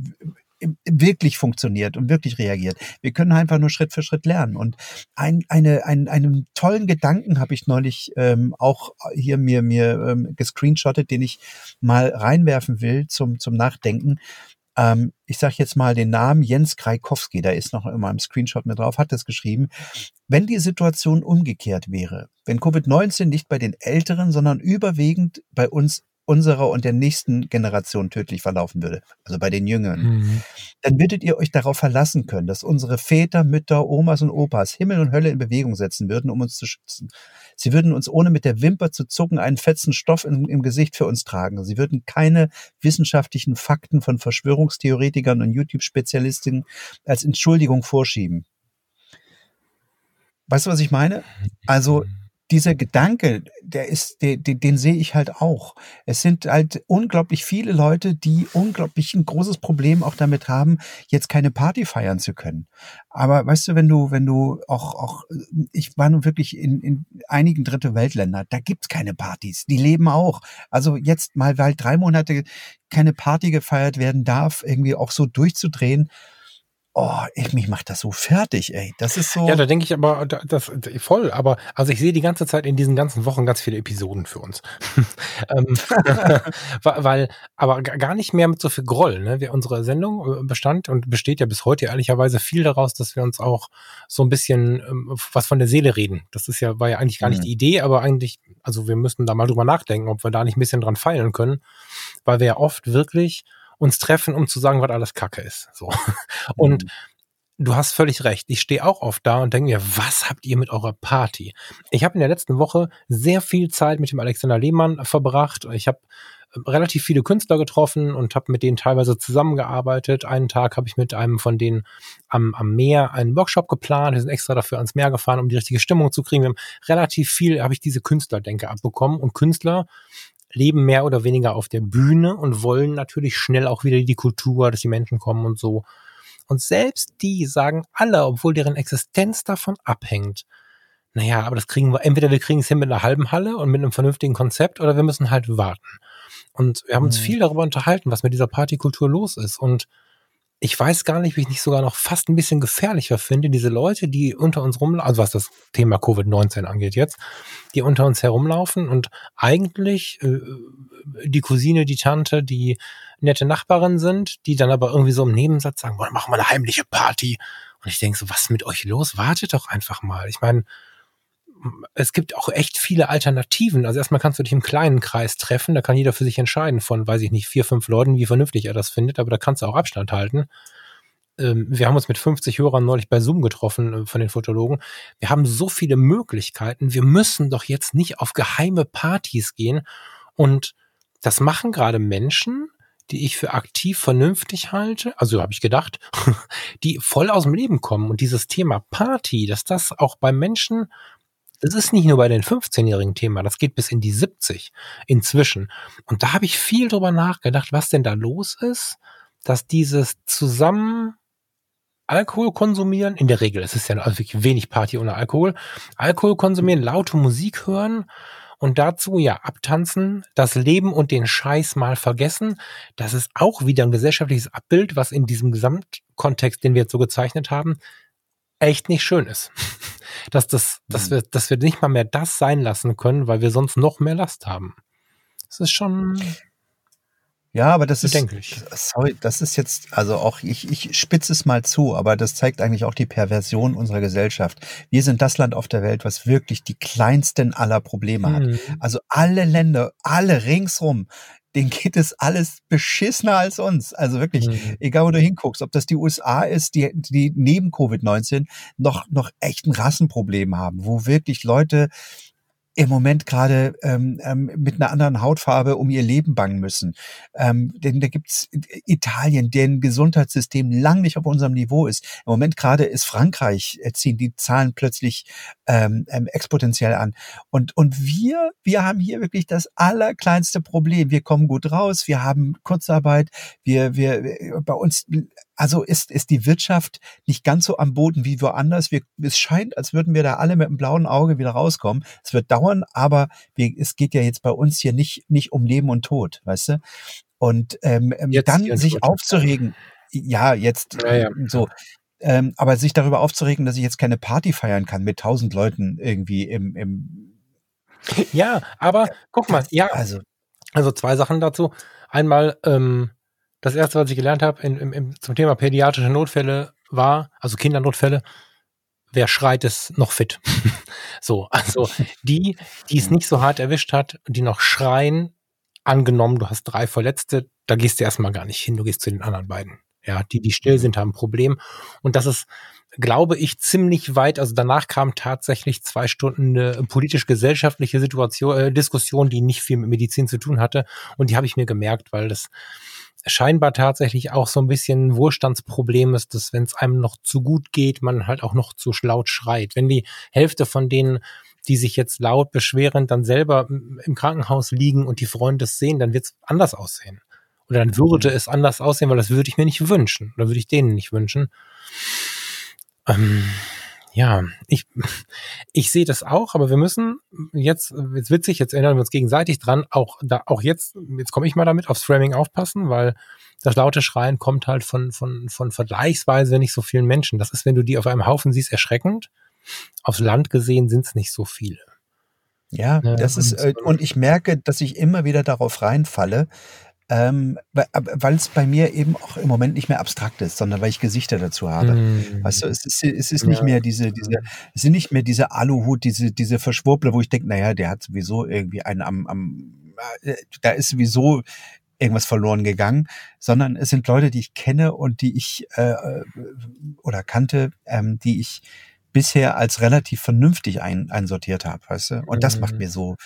Speaker 3: wirklich funktioniert und wirklich reagiert. Wir können einfach nur Schritt für Schritt lernen. Und ein, eine, ein, einen tollen Gedanken habe ich neulich ähm, auch hier mir, mir ähm, gescreenshottet, den ich mal reinwerfen will zum, zum Nachdenken. Ähm, ich sage jetzt mal den Namen Jens Krajkowski, da ist noch in meinem Screenshot mit drauf, hat das geschrieben. Wenn die Situation umgekehrt wäre, wenn Covid-19 nicht bei den Älteren, sondern überwiegend bei uns unserer und der nächsten Generation tödlich verlaufen würde, also bei den Jüngeren, mhm. dann würdet ihr euch darauf verlassen können, dass unsere Väter, Mütter, Omas und Opas Himmel und Hölle in Bewegung setzen würden, um uns zu schützen. Sie würden uns ohne mit der Wimper zu zucken einen fetzen Stoff im, im Gesicht für uns tragen. Sie würden keine wissenschaftlichen Fakten von Verschwörungstheoretikern und YouTube-Spezialisten als Entschuldigung vorschieben. Weißt du, was ich meine? Also dieser Gedanke, der ist, den, den, den sehe ich halt auch. Es sind halt unglaublich viele Leute, die unglaublich ein großes Problem auch damit haben, jetzt keine Party feiern zu können. Aber weißt du, wenn du, wenn du auch, auch, ich war nun wirklich in, in einigen dritte Weltländer, da gibt's keine Partys. Die leben auch. Also jetzt mal, weil drei Monate keine Party gefeiert werden darf, irgendwie auch so durchzudrehen Oh, ich, mich macht das so fertig, ey. Das ist so.
Speaker 2: Ja, da denke ich aber, das voll, aber also ich sehe die ganze Zeit in diesen ganzen Wochen ganz viele Episoden für uns. [laughs] ähm, [laughs] weil, aber gar nicht mehr mit so viel Groll, ne? Wir, unsere Sendung äh, bestand und besteht ja bis heute ehrlicherweise viel daraus, dass wir uns auch so ein bisschen ähm, was von der Seele reden. Das ist ja, war ja eigentlich gar nicht mhm. die Idee, aber eigentlich, also wir müssten da mal drüber nachdenken, ob wir da nicht ein bisschen dran feilen können, weil wir ja oft wirklich uns treffen, um zu sagen, was alles Kacke ist. So. [laughs] Und mhm. du hast völlig recht. Ich stehe auch oft da und denke mir, was habt ihr mit eurer Party? Ich habe in der letzten Woche sehr viel Zeit mit dem Alexander Lehmann verbracht. Ich habe äh, relativ viele Künstler getroffen und habe mit denen teilweise zusammengearbeitet. Einen Tag habe ich mit einem von denen am, am Meer einen Workshop geplant. Wir sind extra dafür ans Meer gefahren, um die richtige Stimmung zu kriegen. Wir haben relativ viel, habe ich diese Künstlerdenke abbekommen. Und Künstler leben mehr oder weniger auf der Bühne und wollen natürlich schnell auch wieder die Kultur, dass die Menschen kommen und so. Und selbst die sagen alle, obwohl deren Existenz davon abhängt, naja, aber das kriegen wir, entweder wir kriegen es hin mit einer halben Halle und mit einem vernünftigen Konzept oder wir müssen halt warten. Und wir haben uns mhm. viel darüber unterhalten, was mit dieser Partykultur los ist. Und ich weiß gar nicht, wie ich nicht sogar noch fast ein bisschen gefährlicher finde, diese Leute, die unter uns rumlaufen, also was das Thema Covid-19 angeht jetzt, die unter uns herumlaufen und eigentlich äh, die Cousine, die Tante, die nette Nachbarin sind, die dann aber irgendwie so im Nebensatz sagen, boah, machen wir eine heimliche Party. Und ich denke so, was ist mit euch los? Wartet doch einfach mal. Ich meine, es gibt auch echt viele Alternativen. Also erstmal kannst du dich im kleinen Kreis treffen, da kann jeder für sich entscheiden von, weiß ich nicht, vier, fünf Leuten, wie vernünftig er das findet, aber da kannst du auch Abstand halten. Ähm, wir haben uns mit 50 Hörern neulich bei Zoom getroffen äh, von den Fotologen. Wir haben so viele Möglichkeiten. Wir müssen doch jetzt nicht auf geheime Partys gehen. Und das machen gerade Menschen, die ich für aktiv vernünftig halte, also habe ich gedacht, [laughs] die voll aus dem Leben kommen. Und dieses Thema Party, dass das auch bei Menschen, das ist nicht nur bei den 15-jährigen Thema, das geht bis in die 70 inzwischen. Und da habe ich viel drüber nachgedacht, was denn da los ist, dass dieses zusammen Alkohol konsumieren, in der Regel, es ist ja wirklich wenig Party ohne Alkohol, Alkohol konsumieren, laute Musik hören und dazu ja abtanzen, das Leben und den Scheiß mal vergessen. Das ist auch wieder ein gesellschaftliches Abbild, was in diesem Gesamtkontext, den wir jetzt so gezeichnet haben, echt nicht schön ist. [laughs] dass das, dass mhm. wir, dass wir nicht mal mehr das sein lassen können, weil wir sonst noch mehr Last haben. Das ist schon
Speaker 3: ja, aber das ist, sorry, das ist jetzt, also auch, ich, ich spitze es mal zu, aber das zeigt eigentlich auch die Perversion unserer Gesellschaft. Wir sind das Land auf der Welt, was wirklich die kleinsten aller Probleme hat. Mhm. Also alle Länder, alle ringsrum, denen geht es alles beschissener als uns. Also wirklich, mhm. egal wo du hinguckst, ob das die USA ist, die, die neben Covid-19 noch, noch echt ein Rassenproblem haben, wo wirklich Leute im Moment gerade ähm, ähm, mit einer anderen Hautfarbe um ihr Leben bangen müssen. Ähm, denn da gibt's Italien, deren Gesundheitssystem lang nicht auf unserem Niveau ist. Im Moment gerade ist Frankreich, äh, ziehen die Zahlen plötzlich ähm, ähm, exponentiell an. Und, und wir, wir haben hier wirklich das allerkleinste Problem. Wir kommen gut raus, wir haben Kurzarbeit, wir, wir, bei uns also ist, ist die Wirtschaft nicht ganz so am Boden wie woanders. Wir, es scheint, als würden wir da alle mit einem blauen Auge wieder rauskommen. Es wird dauern, aber wir, es geht ja jetzt bei uns hier nicht, nicht um Leben und Tod, weißt du? Und ähm, ähm jetzt dann sich aufzuregen, ja, jetzt ja, ja. so. Ähm, aber sich darüber aufzuregen, dass ich jetzt keine Party feiern kann mit tausend Leuten irgendwie im, im
Speaker 2: Ja, aber guck mal, ja, also, also zwei Sachen dazu. Einmal, ähm, das erste, was ich gelernt habe in, in, in, zum Thema pädiatrische Notfälle war, also Kindernotfälle, wer schreit, ist noch fit. [laughs] so, also die, die es nicht so hart erwischt hat, die noch schreien, angenommen, du hast drei Verletzte, da gehst du erstmal gar nicht hin, du gehst zu den anderen beiden. Ja, die, die still sind, haben ein Problem. Und das ist, glaube ich, ziemlich weit. Also danach kam tatsächlich zwei Stunden eine politisch-gesellschaftliche Situation, äh, Diskussion, die nicht viel mit Medizin zu tun hatte. Und die habe ich mir gemerkt, weil das scheinbar tatsächlich auch so ein bisschen ein Wohlstandsproblem ist, dass wenn es einem noch zu gut geht, man halt auch noch zu laut schreit. Wenn die Hälfte von denen, die sich jetzt laut beschweren, dann selber im Krankenhaus liegen und die Freunde es sehen, dann wird es anders aussehen. Oder dann würde mhm. es anders aussehen, weil das würde ich mir nicht wünschen. Oder würde ich denen nicht wünschen. Ähm, ja, ich, ich sehe das auch, aber wir müssen jetzt, jetzt witzig, jetzt erinnern wir uns gegenseitig dran, auch da, auch jetzt, jetzt komme ich mal damit, aufs Framing aufpassen, weil das laute Schreien kommt halt von, von, von vergleichsweise nicht so vielen Menschen. Das ist, wenn du die auf einem Haufen siehst, erschreckend. Aufs Land gesehen sind es nicht so viele.
Speaker 3: Ja, das ist, äh, und ich merke, dass ich immer wieder darauf reinfalle, ähm, weil es bei mir eben auch im Moment nicht mehr abstrakt ist, sondern weil ich Gesichter dazu habe. Mhm. Weißt du, es ist, es ist nicht ja. mehr diese, diese, es sind nicht mehr diese Aluhut, diese, diese Verschwurble, wo ich denke, naja, der hat sowieso irgendwie einen am, am, äh, da ist sowieso irgendwas verloren gegangen, sondern es sind Leute, die ich kenne und die ich äh, äh oder kannte, ähm, die ich bisher als relativ vernünftig ein, einsortiert habe, weißt du? Und das macht mhm. mir so,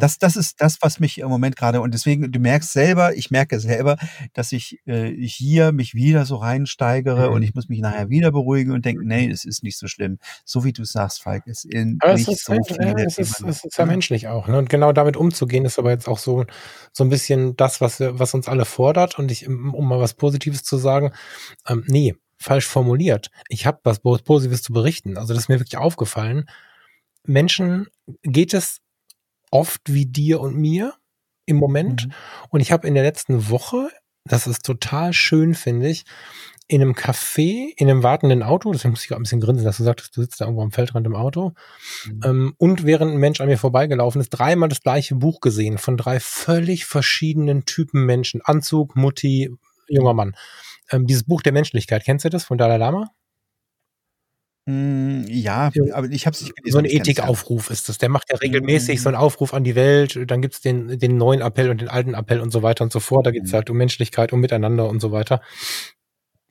Speaker 3: das, das ist das, was mich im Moment gerade, und deswegen, du merkst selber, ich merke selber, dass ich äh, hier mich wieder so reinsteigere mhm. und ich muss mich nachher wieder beruhigen und denken, nee, es ist nicht so schlimm. So wie du sagst, Falk, es ist aber nicht
Speaker 2: ist, so viel. Ja, es, ist, es ist ja menschlich auch. Ne? Und genau damit umzugehen, ist aber jetzt auch so, so ein bisschen das, was, was uns alle fordert. Und ich, um mal was Positives zu sagen, ähm, nee, falsch formuliert. Ich habe was Positives zu berichten. Also das ist mir wirklich aufgefallen. Menschen geht es oft wie dir und mir im Moment. Mhm. Und ich habe in der letzten Woche, das ist total schön, finde ich, in einem Café, in einem wartenden Auto, deswegen muss ich auch ein bisschen grinsen, dass du sagst, du sitzt da irgendwo am Feldrand im Auto, mhm. ähm, und während ein Mensch an mir vorbeigelaufen ist, dreimal das gleiche Buch gesehen von drei völlig verschiedenen Typen Menschen. Anzug, Mutti, junger Mann ähm, dieses Buch der Menschlichkeit, kennst du das von Dalai Lama?
Speaker 3: Hm, ja, aber ich habe es nicht
Speaker 2: gelesen. So ein Ethikaufruf ist das. Der macht ja regelmäßig so einen Aufruf an die Welt. Dann gibt's den, den neuen Appell und den alten Appell und so weiter und so fort. Da geht's mhm. halt um Menschlichkeit, um Miteinander und so weiter.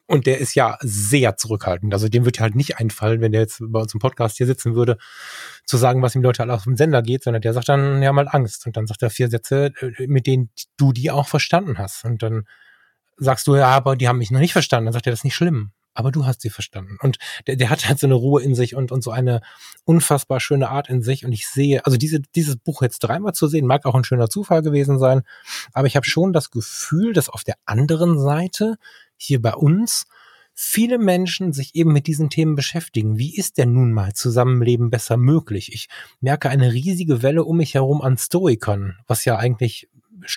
Speaker 2: Und der ist ja sehr zurückhaltend. Also dem wird halt nicht einfallen, wenn der jetzt bei uns im Podcast hier sitzen würde, zu sagen, was ihm Leute alle auf dem Sender geht, sondern der sagt dann, ja mal Angst. Und dann sagt er vier Sätze, äh, mit denen du die auch verstanden hast. Und dann sagst du, ja, aber die haben mich noch nicht verstanden. Dann sagt er, das ist nicht schlimm aber du hast sie verstanden. Und der, der hat halt so eine Ruhe in sich und, und so eine unfassbar schöne Art in sich. Und ich sehe, also diese, dieses Buch jetzt dreimal zu sehen, mag auch ein schöner Zufall gewesen sein, aber ich habe schon das Gefühl, dass auf der anderen Seite hier bei uns viele Menschen sich eben mit diesen Themen beschäftigen. Wie ist denn nun mal Zusammenleben besser möglich? Ich merke eine riesige Welle um mich herum an Stoikern, was ja eigentlich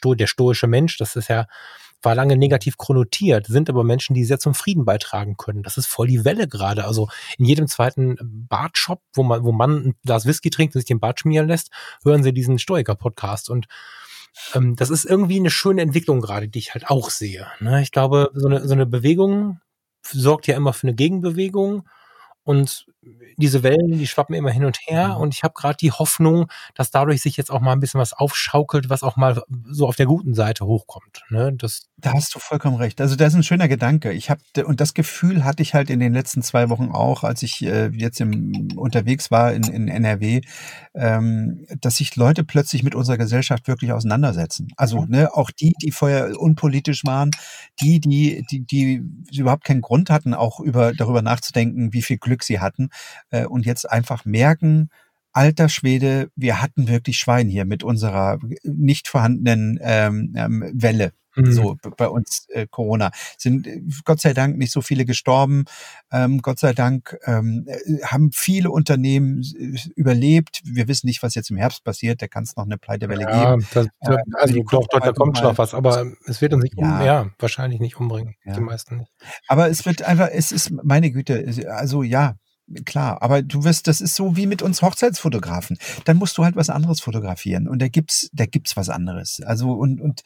Speaker 2: der stoische Mensch, das ist ja war lange negativ konnotiert, sind aber Menschen, die sehr zum Frieden beitragen können. Das ist voll die Welle gerade. Also in jedem zweiten Bartshop, wo man, wo man ein Glas Whisky trinkt und sich den Bart schmieren lässt, hören sie diesen Stoiker-Podcast. Und ähm, das ist irgendwie eine schöne Entwicklung gerade, die ich halt auch sehe. Ne? Ich glaube, so eine, so eine Bewegung sorgt ja immer für eine Gegenbewegung. Und diese Wellen, die schwappen immer hin und her. Mhm. Und ich habe gerade die Hoffnung, dass dadurch sich jetzt auch mal ein bisschen was aufschaukelt, was auch mal so auf der guten Seite hochkommt. Ne? Das
Speaker 3: da hast du vollkommen recht. Also das ist ein schöner Gedanke. Ich habe und das Gefühl hatte ich halt in den letzten zwei Wochen auch, als ich äh, jetzt im, unterwegs war in, in NRW, ähm, dass sich Leute plötzlich mit unserer Gesellschaft wirklich auseinandersetzen. Also mhm. ne, auch die, die vorher unpolitisch waren, die, die, die, die überhaupt keinen Grund hatten, auch über darüber nachzudenken, wie viel Glück sie hatten, äh, und jetzt einfach merken, alter Schwede, wir hatten wirklich Schwein hier mit unserer nicht vorhandenen ähm, ähm Welle. Mhm. So bei uns äh, Corona sind äh, Gott sei Dank nicht so viele gestorben. Ähm, Gott sei Dank ähm, äh, haben viele Unternehmen äh, überlebt. Wir wissen nicht, was jetzt im Herbst passiert. Da kann es noch eine Pleitewelle ja, geben. Das,
Speaker 2: das, also doch, dort, da kommt schon noch was, aber es wird uns nicht ja. Um, ja, wahrscheinlich nicht umbringen. Ja. Die meisten nicht.
Speaker 3: Aber es wird einfach, es ist meine Güte. Also ja, klar, aber du wirst, das ist so wie mit uns Hochzeitsfotografen. Dann musst du halt was anderes fotografieren und da gibt's, da gibt's was anderes. Also und und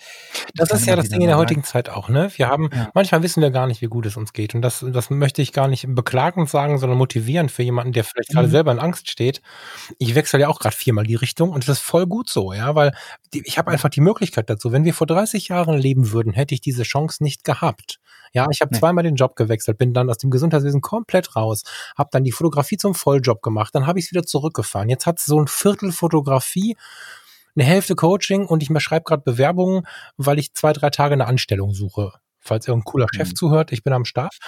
Speaker 2: das ist ja das Ding in der heutigen Zeit auch, ne? Wir haben ja. manchmal wissen wir gar nicht, wie gut es uns geht und das das möchte ich gar nicht beklagend sagen, sondern motivierend für jemanden, der vielleicht mhm. gerade selber in Angst steht. Ich wechsle ja auch gerade viermal die Richtung und das ist voll gut so, ja, weil die, ich habe einfach die Möglichkeit dazu. Wenn wir vor 30 Jahren leben würden, hätte ich diese Chance nicht gehabt. Ja, ich habe nee. zweimal den Job gewechselt, bin dann aus dem Gesundheitswesen komplett raus, habe dann die Fotografie zum Volljob gemacht, dann habe ich es wieder zurückgefahren. Jetzt hat so ein Viertel Fotografie, eine Hälfte Coaching und ich schreibe gerade Bewerbungen, weil ich zwei, drei Tage eine Anstellung suche. Falls irgendein cooler Chef mhm. zuhört, ich bin am Start.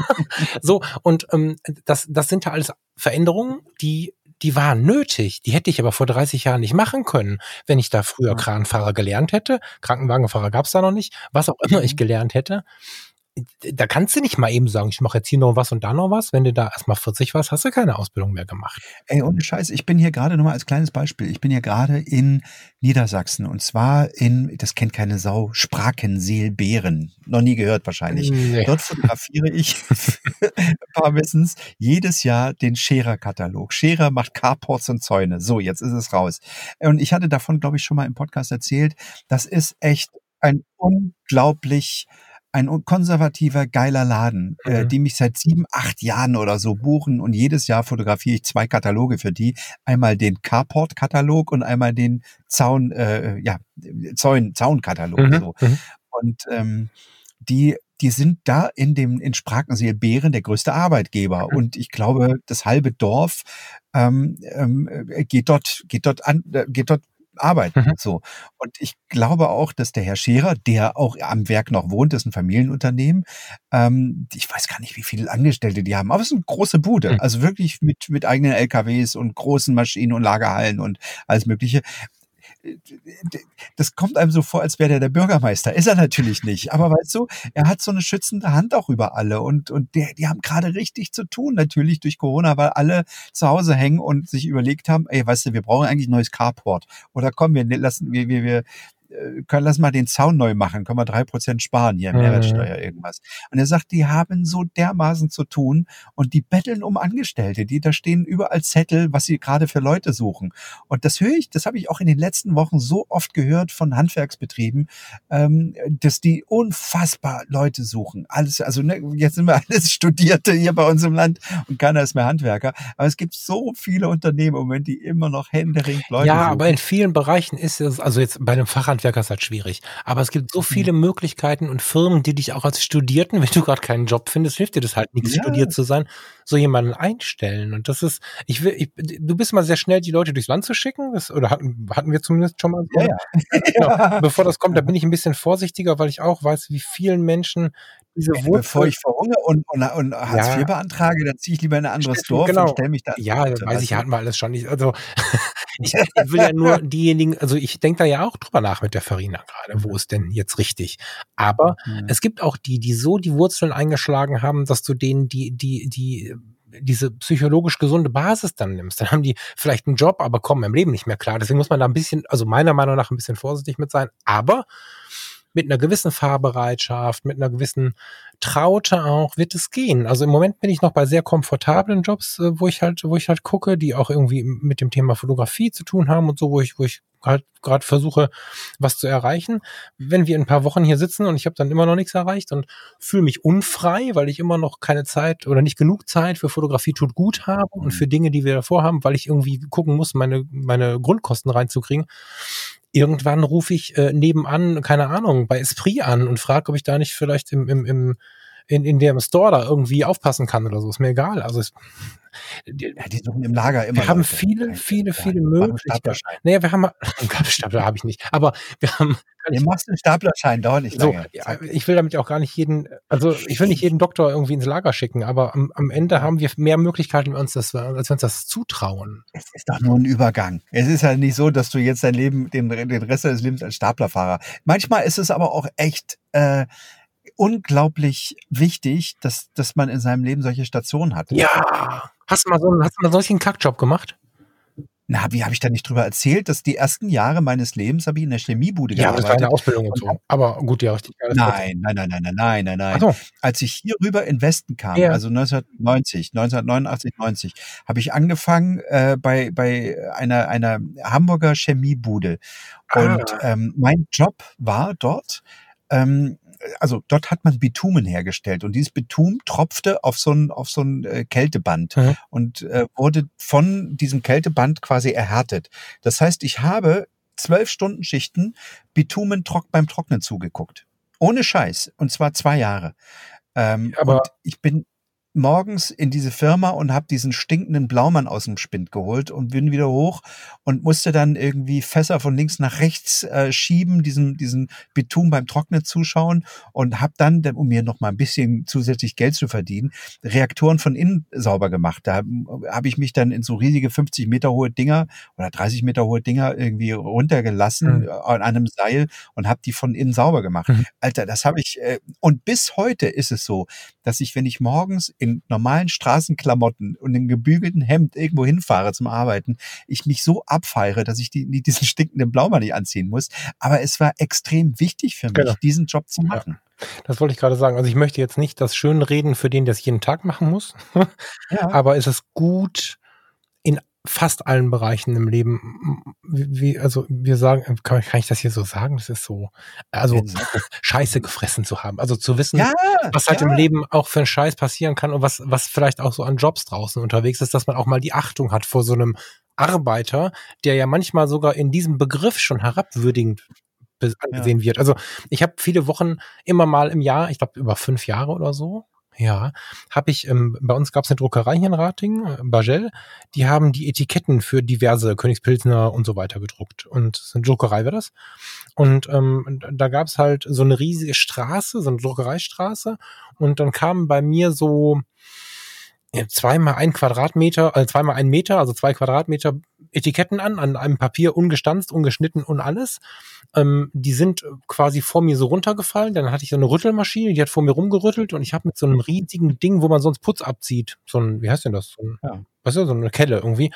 Speaker 2: [laughs] so, und ähm, das, das sind ja alles Veränderungen, die die waren nötig. Die hätte ich aber vor 30 Jahren nicht machen können, wenn ich da früher Kranfahrer gelernt hätte. Krankenwagenfahrer gab es da noch nicht. Was auch immer ich mhm. gelernt hätte da kannst du nicht mal eben sagen, ich mache jetzt hier noch was und da noch was. Wenn du da erstmal 40 warst, hast du keine Ausbildung mehr gemacht.
Speaker 3: Ey, ohne Scheiß, ich bin hier gerade nur mal als kleines Beispiel. Ich bin hier gerade in Niedersachsen und zwar in, das kennt keine Sau, Sprakenseelbeeren. Noch nie gehört wahrscheinlich. Nee. Dort fotografiere ich, ein paar Wissens, jedes Jahr den Scherer-Katalog. Scherer macht Carports und Zäune. So, jetzt ist es raus. Und ich hatte davon, glaube ich, schon mal im Podcast erzählt. Das ist echt ein unglaublich ein konservativer, geiler Laden, äh, mhm. äh, die mich seit sieben, acht Jahren oder so buchen und jedes Jahr fotografiere ich zwei Kataloge für die. Einmal den Carport-Katalog und einmal den Zaun, äh, ja, Zaun, Zaunkatalog. Mhm. So. Mhm. Und ähm, die die sind da in dem in Sprakenseel Bären der größte Arbeitgeber mhm. und ich glaube das halbe Dorf ähm, ähm, geht dort geht dort an äh, geht dort arbeiten. Mhm. So. Und ich glaube auch, dass der Herr Scherer, der auch am Werk noch wohnt, ist ein Familienunternehmen. Ähm, ich weiß gar nicht, wie viele Angestellte die haben, aber es ist eine große Bude. Mhm. Also wirklich mit, mit eigenen LKWs und großen Maschinen und Lagerhallen und alles Mögliche das kommt einem so vor, als wäre der der Bürgermeister. Ist er natürlich nicht. Aber weißt du, er hat so eine schützende Hand auch über alle. Und, und der, die haben gerade richtig zu tun, natürlich durch Corona, weil alle zu Hause hängen und sich überlegt haben, ey, weißt du, wir brauchen eigentlich ein neues Carport. Oder komm, wir lassen, wir, wir, wir können, lass mal den Zaun neu machen, können wir drei Prozent sparen hier, mhm. Mehrwertsteuer, irgendwas. Und er sagt, die haben so dermaßen zu tun und die betteln um Angestellte, die da stehen überall Zettel, was sie gerade für Leute suchen. Und das höre ich, das habe ich auch in den letzten Wochen so oft gehört von Handwerksbetrieben, ähm, dass die unfassbar Leute suchen. Alles, also ne, jetzt sind wir [laughs] alles Studierte hier bei uns im Land und keiner ist mehr Handwerker. Aber es gibt so viele Unternehmen im Moment, die immer noch händeringend
Speaker 2: Leute ja, suchen. Ja, aber in vielen Bereichen ist es, also jetzt bei einem Fachhandwerk Handwerker ist halt schwierig. Aber es gibt so mhm. viele Möglichkeiten und Firmen, die dich auch als Studierten, [laughs] wenn du gerade keinen Job findest, hilft dir das halt nichts, ja. studiert zu sein, so jemanden einstellen. Und das ist, ich will, ich, du bist mal sehr schnell, die Leute durchs Land zu schicken. Das, oder hatten, hatten wir zumindest schon mal. Ja, ja. [laughs] Genau. [laughs] Bevor das kommt, da bin ich ein bisschen vorsichtiger, weil ich auch weiß, wie vielen Menschen
Speaker 3: diese Wurzel. Bevor ich verhungere und, und, und Hartz IV beantrage, dann ziehe ich lieber in ein anderes Dorf genau. und stelle mich da.
Speaker 2: Ja, weiß ich, hatten wir alles schon nicht. Also ich, ich will ja nur diejenigen, also ich denke da ja auch drüber nach mit der Farina gerade, wo ist denn jetzt richtig? Aber mhm. es gibt auch die, die so die Wurzeln eingeschlagen haben, dass du denen die, die, die diese psychologisch gesunde Basis dann nimmst, dann haben die vielleicht einen Job, aber kommen im Leben nicht mehr klar. Deswegen muss man da ein bisschen, also meiner Meinung nach ein bisschen vorsichtig mit sein. Aber mit einer gewissen Fahrbereitschaft, mit einer gewissen Traute auch, wird es gehen. Also im Moment bin ich noch bei sehr komfortablen Jobs, äh, wo ich halt, wo ich halt gucke, die auch irgendwie mit dem Thema Fotografie zu tun haben und so, wo ich, wo ich halt gerade versuche, was zu erreichen. Wenn wir in ein paar Wochen hier sitzen und ich habe dann immer noch nichts erreicht und fühle mich unfrei, weil ich immer noch keine Zeit oder nicht genug Zeit für Fotografie tut gut habe und für Dinge, die wir davor haben, weil ich irgendwie gucken muss, meine, meine Grundkosten reinzukriegen, irgendwann rufe ich äh, nebenan, keine Ahnung, bei Esprit an und frage, ob ich da nicht vielleicht im, im, im in, in dem Store da irgendwie aufpassen kann oder so. Ist mir egal. Also es,
Speaker 3: die, ja, die suchen im Lager immer.
Speaker 2: Wir haben Leute. viele, viele, viele Möglichkeiten. Naja, wir haben einen [laughs] Stapler habe ich nicht, aber wir haben.
Speaker 3: Du machst einen Staplerschein, dauert nicht
Speaker 2: so, Ja, ich will damit auch gar nicht jeden, also ich will nicht jeden Doktor irgendwie ins Lager schicken, aber am, am Ende haben wir mehr Möglichkeiten, als, das, als wir uns das zutrauen.
Speaker 3: Es ist doch nur ein Übergang. Es ist ja nicht so, dass du jetzt dein Leben, den, den Rest deines Lebens als Staplerfahrer. Manchmal ist es aber auch echt äh, unglaublich wichtig, dass, dass man in seinem Leben solche Stationen hat.
Speaker 2: Ja. Hast du mal so, hast du mal solchen Kackjob gemacht?
Speaker 3: Na, wie habe ich da nicht drüber erzählt, dass die ersten Jahre meines Lebens habe ich in der Chemiebude
Speaker 2: ja, gearbeitet. Ja, das war eine Ausbildung und so. Aber gut, ja, richtig.
Speaker 3: Nein, nein, nein, nein, nein, nein, nein, nein. So. Als ich hier rüber in Westen kam, ja. also 1990, 1989, 90, habe ich angefangen äh, bei, bei einer, einer Hamburger Chemiebude. Und ah. ähm, mein Job war dort, ähm, also dort hat man Bitumen hergestellt und dieses Bitum tropfte auf so ein, auf so ein äh, Kälteband mhm. und äh, wurde von diesem Kälteband quasi erhärtet. Das heißt, ich habe zwölf Stunden Schichten Bitumen trock beim Trocknen zugeguckt. Ohne Scheiß. Und zwar zwei Jahre. Ähm, Aber und ich bin, morgens in diese Firma und habe diesen stinkenden Blaumann aus dem Spind geholt und bin wieder hoch und musste dann irgendwie Fässer von links nach rechts äh, schieben, diesen, diesen Beton beim Trocknen zuschauen und habe dann, um mir noch mal ein bisschen zusätzlich Geld zu verdienen, Reaktoren von innen sauber gemacht. Da habe ich mich dann in so riesige 50 Meter hohe Dinger oder 30 Meter hohe Dinger irgendwie runtergelassen mhm. an einem Seil und habe die von innen sauber gemacht. Mhm. Alter, das habe ich äh, und bis heute ist es so, dass ich, wenn ich morgens in in normalen Straßenklamotten und im gebügelten Hemd irgendwo hinfahre zum Arbeiten, ich mich so abfeiere, dass ich die, diesen stinkenden Blaumann nicht anziehen muss. Aber es war extrem wichtig für mich, genau. diesen Job zu machen.
Speaker 2: Ja. Das wollte ich gerade sagen. Also ich möchte jetzt nicht das Schönreden für den, der es jeden Tag machen muss. ja. [laughs] Aber es ist gut, in fast allen Bereichen im Leben, wie, also wir sagen, kann, kann, ich das hier so sagen? Das ist so, also [laughs] Scheiße gefressen zu haben. Also zu wissen, ja, was halt ja. im Leben auch für einen Scheiß passieren kann und was, was vielleicht auch so an Jobs draußen unterwegs ist, dass man auch mal die Achtung hat vor so einem Arbeiter, der ja manchmal sogar in diesem Begriff schon herabwürdigend angesehen wird. Also ich habe viele Wochen immer mal im Jahr, ich glaube über fünf Jahre oder so, ja, habe ich, ähm, bei uns gab es eine Druckerei hier in Rating, äh, Bagel, die haben die Etiketten für diverse Königspilsner und so weiter gedruckt. Und eine Druckerei war das. Und ähm, da gab es halt so eine riesige Straße, so eine Druckereistraße. Und dann kamen bei mir so zweimal ein Quadratmeter, also zweimal ein Meter, also zwei Quadratmeter Etiketten an, an einem Papier ungestanzt, ungeschnitten und alles. Ähm, die sind quasi vor mir so runtergefallen. Dann hatte ich so eine Rüttelmaschine, die hat vor mir rumgerüttelt und ich habe mit so einem riesigen Ding, wo man sonst Putz abzieht, so ein, wie heißt denn das? So ein, ja. Weißt du, so eine Kelle irgendwie,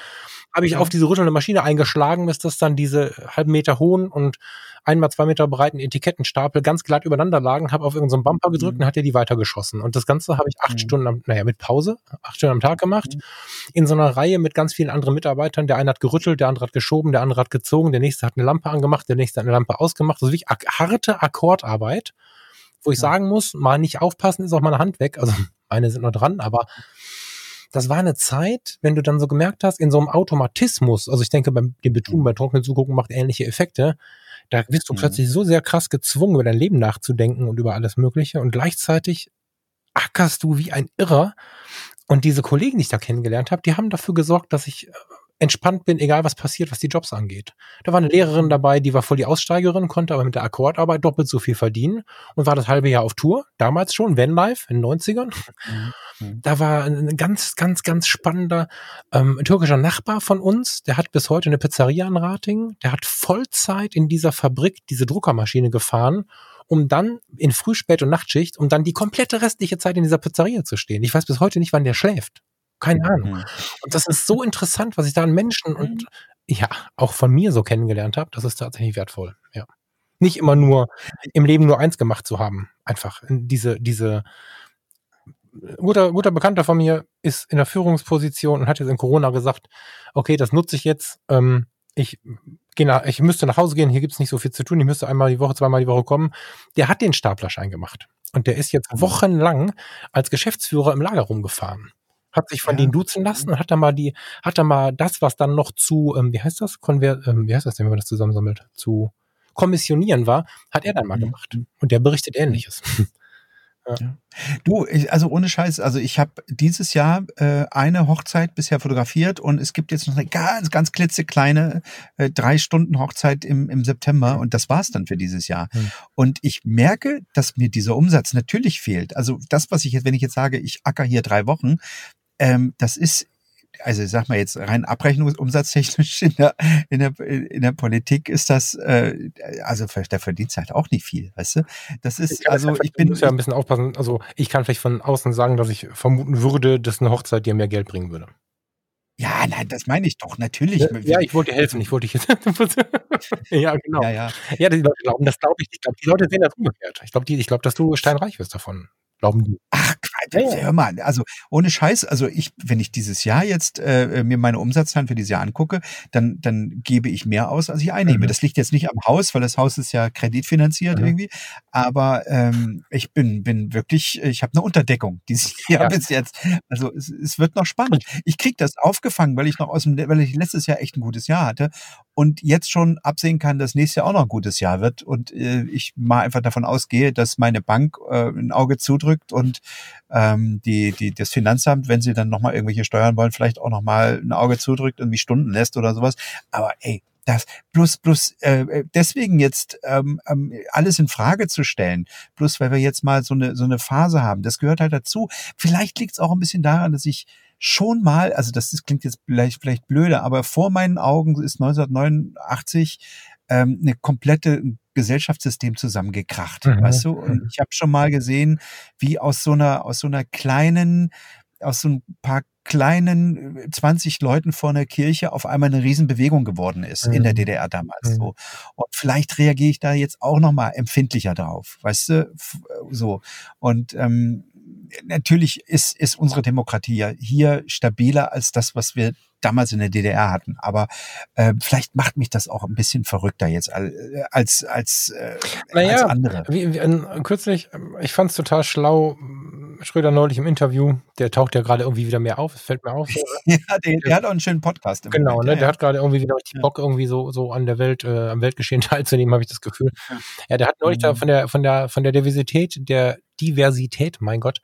Speaker 2: habe ich auf diese rüttelnde Maschine eingeschlagen, bis das dann diese halben Meter hohen und einmal zwei Meter breiten Etikettenstapel ganz glatt übereinander lagen, habe auf irgendeinen so Bumper gedrückt mhm. und hat er die weitergeschossen. Und das Ganze habe ich acht mhm. Stunden, am, naja, mit Pause, acht Stunden am Tag gemacht, mhm. in so einer Reihe mit ganz vielen anderen Mitarbeitern. Der eine hat gerüttelt, der andere hat geschoben, der andere hat gezogen, der nächste hat eine Lampe angemacht, der nächste hat eine Lampe ausgemacht. Also wirklich ak harte Akkordarbeit, wo ich ja. sagen muss, mal nicht aufpassen, ist auch meine Hand weg. Also [laughs] meine sind noch dran, aber das war eine Zeit, wenn du dann so gemerkt hast, in so einem Automatismus, also ich denke, beim dem Betonen mhm. bei trockenen Zugucken macht ähnliche Effekte, da bist du mhm. plötzlich so sehr krass gezwungen, über dein Leben nachzudenken und über alles Mögliche und gleichzeitig ackerst du wie ein Irrer. Und diese Kollegen, die ich da kennengelernt habe, die haben dafür gesorgt, dass ich äh, entspannt bin, egal was passiert, was die Jobs angeht. Da war eine Lehrerin dabei, die war voll die Aussteigerin, konnte aber mit der Akkordarbeit doppelt so viel verdienen und war das halbe Jahr auf Tour, damals schon, Vanlife in den 90ern. Mhm. Da war ein ganz, ganz, ganz spannender ähm, türkischer Nachbar von uns, der hat bis heute eine Pizzeria in Rating, der hat Vollzeit in dieser Fabrik diese Druckermaschine gefahren um dann in Früh-, Spät- und Nachtschicht, um dann die komplette restliche Zeit in dieser Pizzeria zu stehen. Ich weiß bis heute nicht, wann der schläft. Keine Ahnung. Mhm. Und das ist so interessant, was ich da an Menschen und ja, auch von mir so kennengelernt habe. Das ist tatsächlich wertvoll. Ja. Nicht immer nur im Leben nur eins gemacht zu haben. Einfach diese, diese, guter, guter Bekannter von mir ist in der Führungsposition und hat jetzt in Corona gesagt, okay, das nutze ich jetzt. Ähm, ich gehe nach, ich müsste nach Hause gehen, hier gibt's nicht so viel zu tun, ich müsste einmal die Woche, zweimal die Woche kommen. Der hat den Staplerschein gemacht. Und der ist jetzt mhm. wochenlang als Geschäftsführer im Lager rumgefahren hat sich von ja. denen duzen lassen und hat da mal die, hat da mal das, was dann noch zu, ähm, wie heißt das, Konver ähm, wie heißt das denn, wenn man das zusammensammelt, zu kommissionieren war, hat er dann mal mhm. gemacht. Und der berichtet Ähnliches. [laughs]
Speaker 3: Ja. Du, ich, also ohne Scheiß, also ich habe dieses Jahr äh, eine Hochzeit bisher fotografiert und es gibt jetzt noch eine ganz, ganz klitzekleine äh, drei Stunden Hochzeit im, im September und das war's dann für dieses Jahr. Mhm. Und ich merke, dass mir dieser Umsatz natürlich fehlt. Also das, was ich jetzt, wenn ich jetzt sage, ich acker hier drei Wochen, ähm, das ist also sag mal jetzt rein abrechnungsumsatztechnisch in der, in der, in der Politik ist das, äh, also da verdient halt auch nicht viel, weißt du? Das ist, ich also ich bin.
Speaker 2: muss ja ein bisschen aufpassen, also ich kann vielleicht von außen sagen, dass ich vermuten würde, dass eine Hochzeit dir mehr Geld bringen würde.
Speaker 3: Ja, nein, das meine ich doch, natürlich.
Speaker 2: Ja, ich wollte dir helfen, ich wollte dich [laughs] jetzt. ja, genau. Ja, ja. ja, die Leute glauben, das glaube ich. Ich glaube, die Leute sehen das umgekehrt. Ich glaube, ich glaube, dass du steinreich wirst davon glauben die.
Speaker 3: Ach, Quatsch, hör mal, also ohne Scheiß, also ich, wenn ich dieses Jahr jetzt äh, mir meine Umsatzzahlen für dieses Jahr angucke, dann, dann gebe ich mehr aus, als ich einnehme. Mhm. Das liegt jetzt nicht am Haus, weil das Haus ist ja kreditfinanziert mhm. irgendwie, aber ähm, ich bin, bin wirklich, ich habe eine Unterdeckung dieses [laughs] Jahr ja. bis jetzt. Also es, es wird noch spannend. Ich krieg das aufgefangen, weil ich noch aus dem, weil ich letztes Jahr echt ein gutes Jahr hatte und jetzt schon absehen kann, dass nächstes Jahr auch noch ein gutes Jahr wird und äh, ich mal einfach davon ausgehe, dass meine Bank äh, ein Auge zudrückt und ähm, die, die, das Finanzamt, wenn sie dann nochmal irgendwelche Steuern wollen, vielleicht auch nochmal ein Auge zudrückt und mich Stunden lässt oder sowas. Aber ey, das plus plus äh, deswegen jetzt ähm, ähm, alles in Frage zu stellen, plus weil wir jetzt mal so eine so eine Phase haben, das gehört halt dazu. Vielleicht liegt es auch ein bisschen daran, dass ich schon mal, also das, das klingt jetzt vielleicht, vielleicht blöde, aber vor meinen Augen ist 1989 ähm, eine komplette Gesellschaftssystem zusammengekracht, mhm. weißt du? Und mhm. ich habe schon mal gesehen, wie aus so einer aus so einer kleinen aus so ein paar kleinen 20 äh, Leuten vor einer Kirche auf einmal eine Riesenbewegung geworden ist mhm. in der mhm. DDR damals mhm. so. Und vielleicht reagiere ich da jetzt auch noch mal empfindlicher drauf, weißt du, äh, so. Und ähm, natürlich ist, ist unsere Demokratie ja hier stabiler als das, was wir damals in der DDR hatten. Aber äh, vielleicht macht mich das auch ein bisschen verrückter jetzt als als als, äh, naja, als andere.
Speaker 2: Wie, wie, äh, kürzlich, ähm, ich fand es total schlau. Schröder neulich im Interview, der taucht ja gerade irgendwie wieder mehr auf, es fällt mir auf. [laughs]
Speaker 3: ja, der, der, hat auch einen schönen Podcast.
Speaker 2: Genau, Moment, ne, ja, der hat gerade irgendwie wieder richtig Bock, irgendwie so, so an der Welt, äh, am Weltgeschehen [laughs] teilzunehmen, habe ich das Gefühl. Ja, der hat neulich mhm. da von der, von der, von der Diversität der Diversität, mein Gott,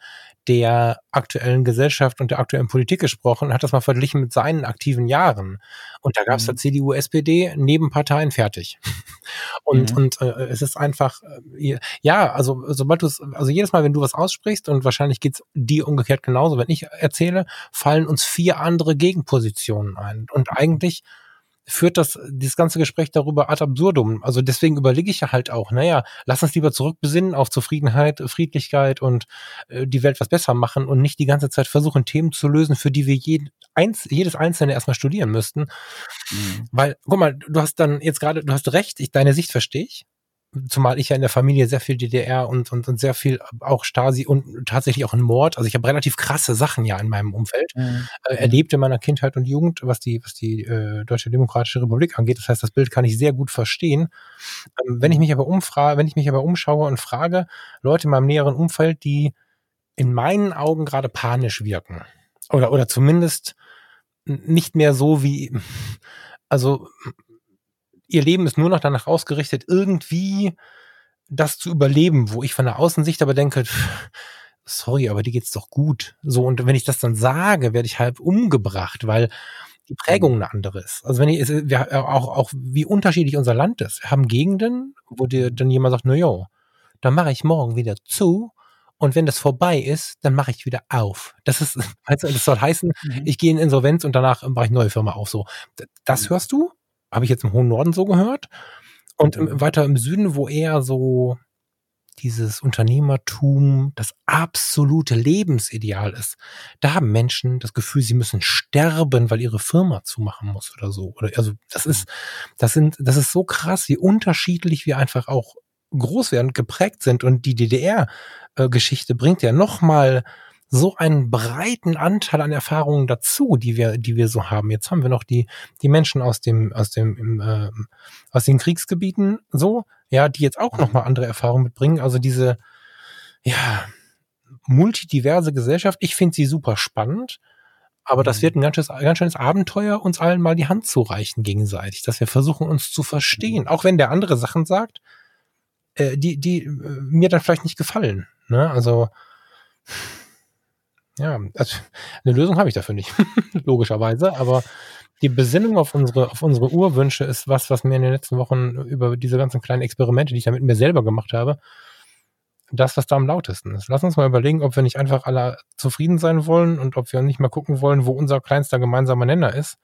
Speaker 2: der aktuellen Gesellschaft und der aktuellen Politik gesprochen und hat das mal verglichen mit seinen aktiven Jahren. Und da gab es mhm. da CDU, SPD, Nebenparteien fertig. [laughs] und mhm. und äh, es ist einfach, äh, ja, also sobald du es, also jedes Mal, wenn du was aussprichst, und wahrscheinlich geht's dir umgekehrt genauso, wenn ich erzähle, fallen uns vier andere Gegenpositionen ein. Und eigentlich führt das, dieses ganze Gespräch darüber ad absurdum. Also deswegen überlege ich ja halt auch, naja, lass uns lieber zurückbesinnen auf Zufriedenheit, Friedlichkeit und äh, die Welt was besser machen und nicht die ganze Zeit versuchen, Themen zu lösen, für die wir jeden, eins, jedes Einzelne erstmal studieren müssten. Mhm. Weil, guck mal, du hast dann jetzt gerade, du hast recht, ich, deine Sicht verstehe ich zumal ich ja in der Familie sehr viel DDR und, und, und sehr viel auch Stasi und tatsächlich auch ein Mord. Also ich habe relativ krasse Sachen ja in meinem Umfeld mhm. äh, erlebt in meiner Kindheit und Jugend, was die, was die äh, Deutsche Demokratische Republik angeht. Das heißt, das Bild kann ich sehr gut verstehen. Ähm, wenn ich mich aber umfrage, wenn ich mich aber umschaue und frage, Leute in meinem näheren Umfeld, die in meinen Augen gerade panisch wirken, oder, oder zumindest nicht mehr so wie, also ihr Leben ist nur noch danach ausgerichtet, irgendwie das zu überleben, wo ich von der Außensicht aber denke, sorry, aber die geht's doch gut. So, und wenn ich das dann sage, werde ich halb umgebracht, weil die Prägung eine andere ist. Also wenn ich, wir, auch, auch wie unterschiedlich unser Land ist. Wir haben Gegenden, wo dir dann jemand sagt, na jo, dann mache ich morgen wieder zu und wenn das vorbei ist, dann mache ich wieder auf. Das ist, [laughs] also das soll heißen, mhm. ich gehe in Insolvenz und danach mache ich neue Firma auf. So, das mhm. hörst du? Habe ich jetzt im hohen Norden so gehört? Und im, weiter im Süden, wo eher so dieses Unternehmertum das absolute Lebensideal ist. Da haben Menschen das Gefühl, sie müssen sterben, weil ihre Firma zumachen muss oder so. Oder also das ist, das sind, das ist so krass, wie unterschiedlich wir einfach auch groß werden, geprägt sind. Und die DDR-Geschichte bringt ja nochmal so einen breiten Anteil an Erfahrungen dazu, die wir, die wir so haben. Jetzt haben wir noch die, die Menschen aus dem, aus dem, äh, aus den Kriegsgebieten so, ja, die jetzt auch nochmal andere Erfahrungen mitbringen. Also diese, ja, multidiverse Gesellschaft. Ich finde sie super spannend. Aber das mhm. wird ein ganz schönes, ganz schönes Abenteuer, uns allen mal die Hand zu reichen gegenseitig, dass wir versuchen, uns zu verstehen. Auch wenn der andere Sachen sagt, äh, die, die äh, mir dann vielleicht nicht gefallen. Ne? Also, ja, also eine Lösung habe ich dafür nicht, [laughs] logischerweise, aber die Besinnung auf unsere, auf unsere Urwünsche ist was, was mir in den letzten Wochen über diese ganzen kleinen Experimente, die ich da mit mir selber gemacht habe, das, was da am lautesten ist. Lass uns mal überlegen, ob wir nicht einfach alle zufrieden sein wollen und ob wir nicht mal gucken wollen, wo unser kleinster gemeinsamer Nenner ist.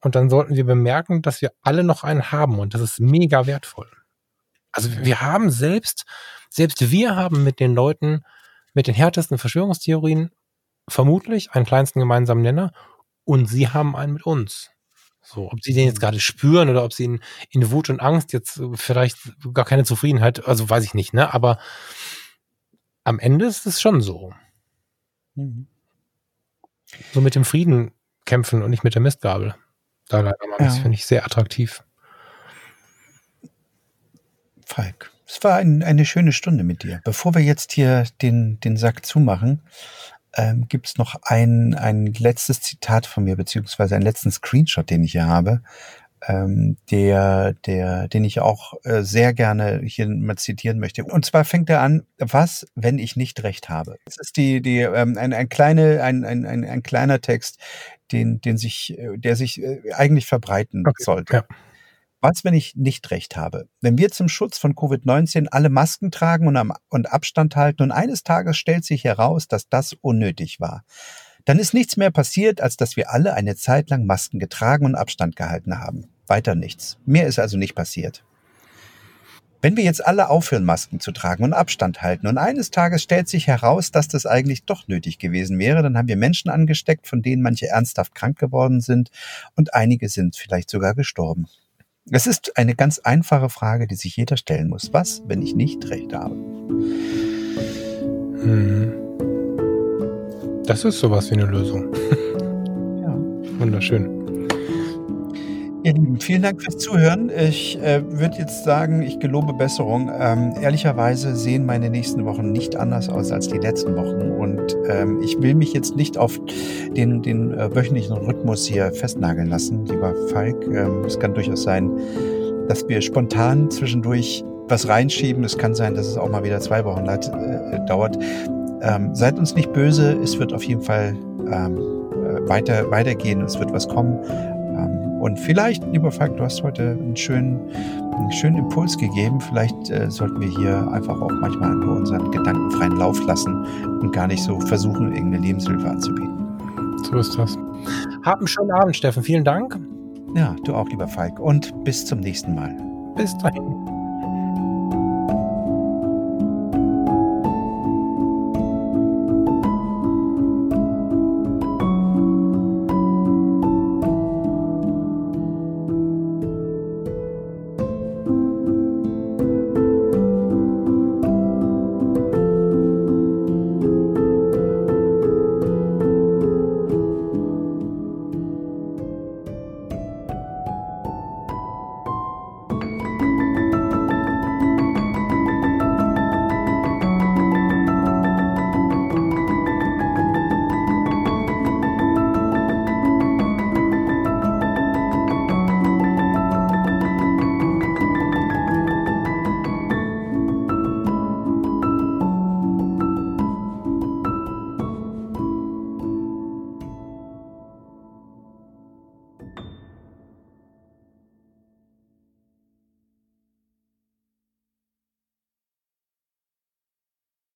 Speaker 2: Und dann sollten wir bemerken, dass wir alle noch einen haben und das ist mega wertvoll. Also wir haben selbst, selbst wir haben mit den Leuten, mit den härtesten Verschwörungstheorien vermutlich einen kleinsten gemeinsamen Nenner und sie haben einen mit uns. So, ob sie den jetzt mhm. gerade spüren oder ob sie in, in Wut und Angst jetzt vielleicht gar keine Zufriedenheit, also weiß ich nicht, ne? Aber am Ende ist es schon so. Mhm. So mit dem Frieden kämpfen und nicht mit der Mistgabel. Da leider mal, ja. das finde ich sehr attraktiv.
Speaker 3: Falk, es war ein, eine schöne Stunde mit dir. Bevor wir jetzt hier den, den Sack zumachen, ähm, gibt es noch ein, ein letztes Zitat von mir, beziehungsweise einen letzten Screenshot, den ich hier habe, ähm, der, der, den ich auch äh, sehr gerne hier mal zitieren möchte. Und zwar fängt er an, was, wenn ich nicht recht habe? Das ist die, die, ähm, ein, ein, kleine, ein, ein, ein, ein kleiner Text, den, den sich, äh, der sich äh, eigentlich verbreiten okay, sollte. Ja. Was, wenn ich nicht recht habe? Wenn wir zum Schutz von Covid-19 alle Masken tragen und, am, und Abstand halten und eines Tages stellt sich heraus, dass das unnötig war, dann ist nichts mehr passiert, als dass wir alle eine Zeit lang Masken getragen und Abstand gehalten haben. Weiter nichts. Mehr ist also nicht passiert. Wenn wir jetzt alle aufhören, Masken zu tragen und Abstand halten und eines Tages stellt sich heraus, dass das eigentlich doch nötig gewesen wäre, dann haben wir Menschen angesteckt, von denen manche ernsthaft krank geworden sind und einige sind vielleicht sogar gestorben. Es ist eine ganz einfache Frage, die sich jeder stellen muss. Was, wenn ich nicht recht habe?
Speaker 2: Hm. Das ist sowas wie eine Lösung. [laughs] ja. Wunderschön.
Speaker 3: Ihr Lieben, vielen Dank fürs Zuhören. Ich äh, würde jetzt sagen, ich gelobe Besserung. Ähm, ehrlicherweise sehen meine nächsten Wochen nicht anders aus als die letzten Wochen. Und ähm, ich will mich jetzt nicht auf den, den äh, wöchentlichen Rhythmus hier festnageln lassen, lieber Falk. Ähm, es kann durchaus sein, dass wir spontan zwischendurch was reinschieben. Es kann sein, dass es auch mal wieder zwei Wochen leid, äh, dauert. Ähm, seid uns nicht böse. Es wird auf jeden Fall ähm, äh, weiter, weitergehen. Es wird was kommen. Und vielleicht, lieber Falk, du hast heute einen schönen, einen schönen Impuls gegeben. Vielleicht äh, sollten wir hier einfach auch manchmal nur unseren Gedanken freien Lauf lassen und gar nicht so versuchen, irgendeine Lebenshilfe anzubieten.
Speaker 2: So ist das. Hab einen schönen Abend, Steffen. Vielen Dank.
Speaker 3: Ja, du auch, lieber Falk. Und bis zum nächsten Mal.
Speaker 2: Bis dahin.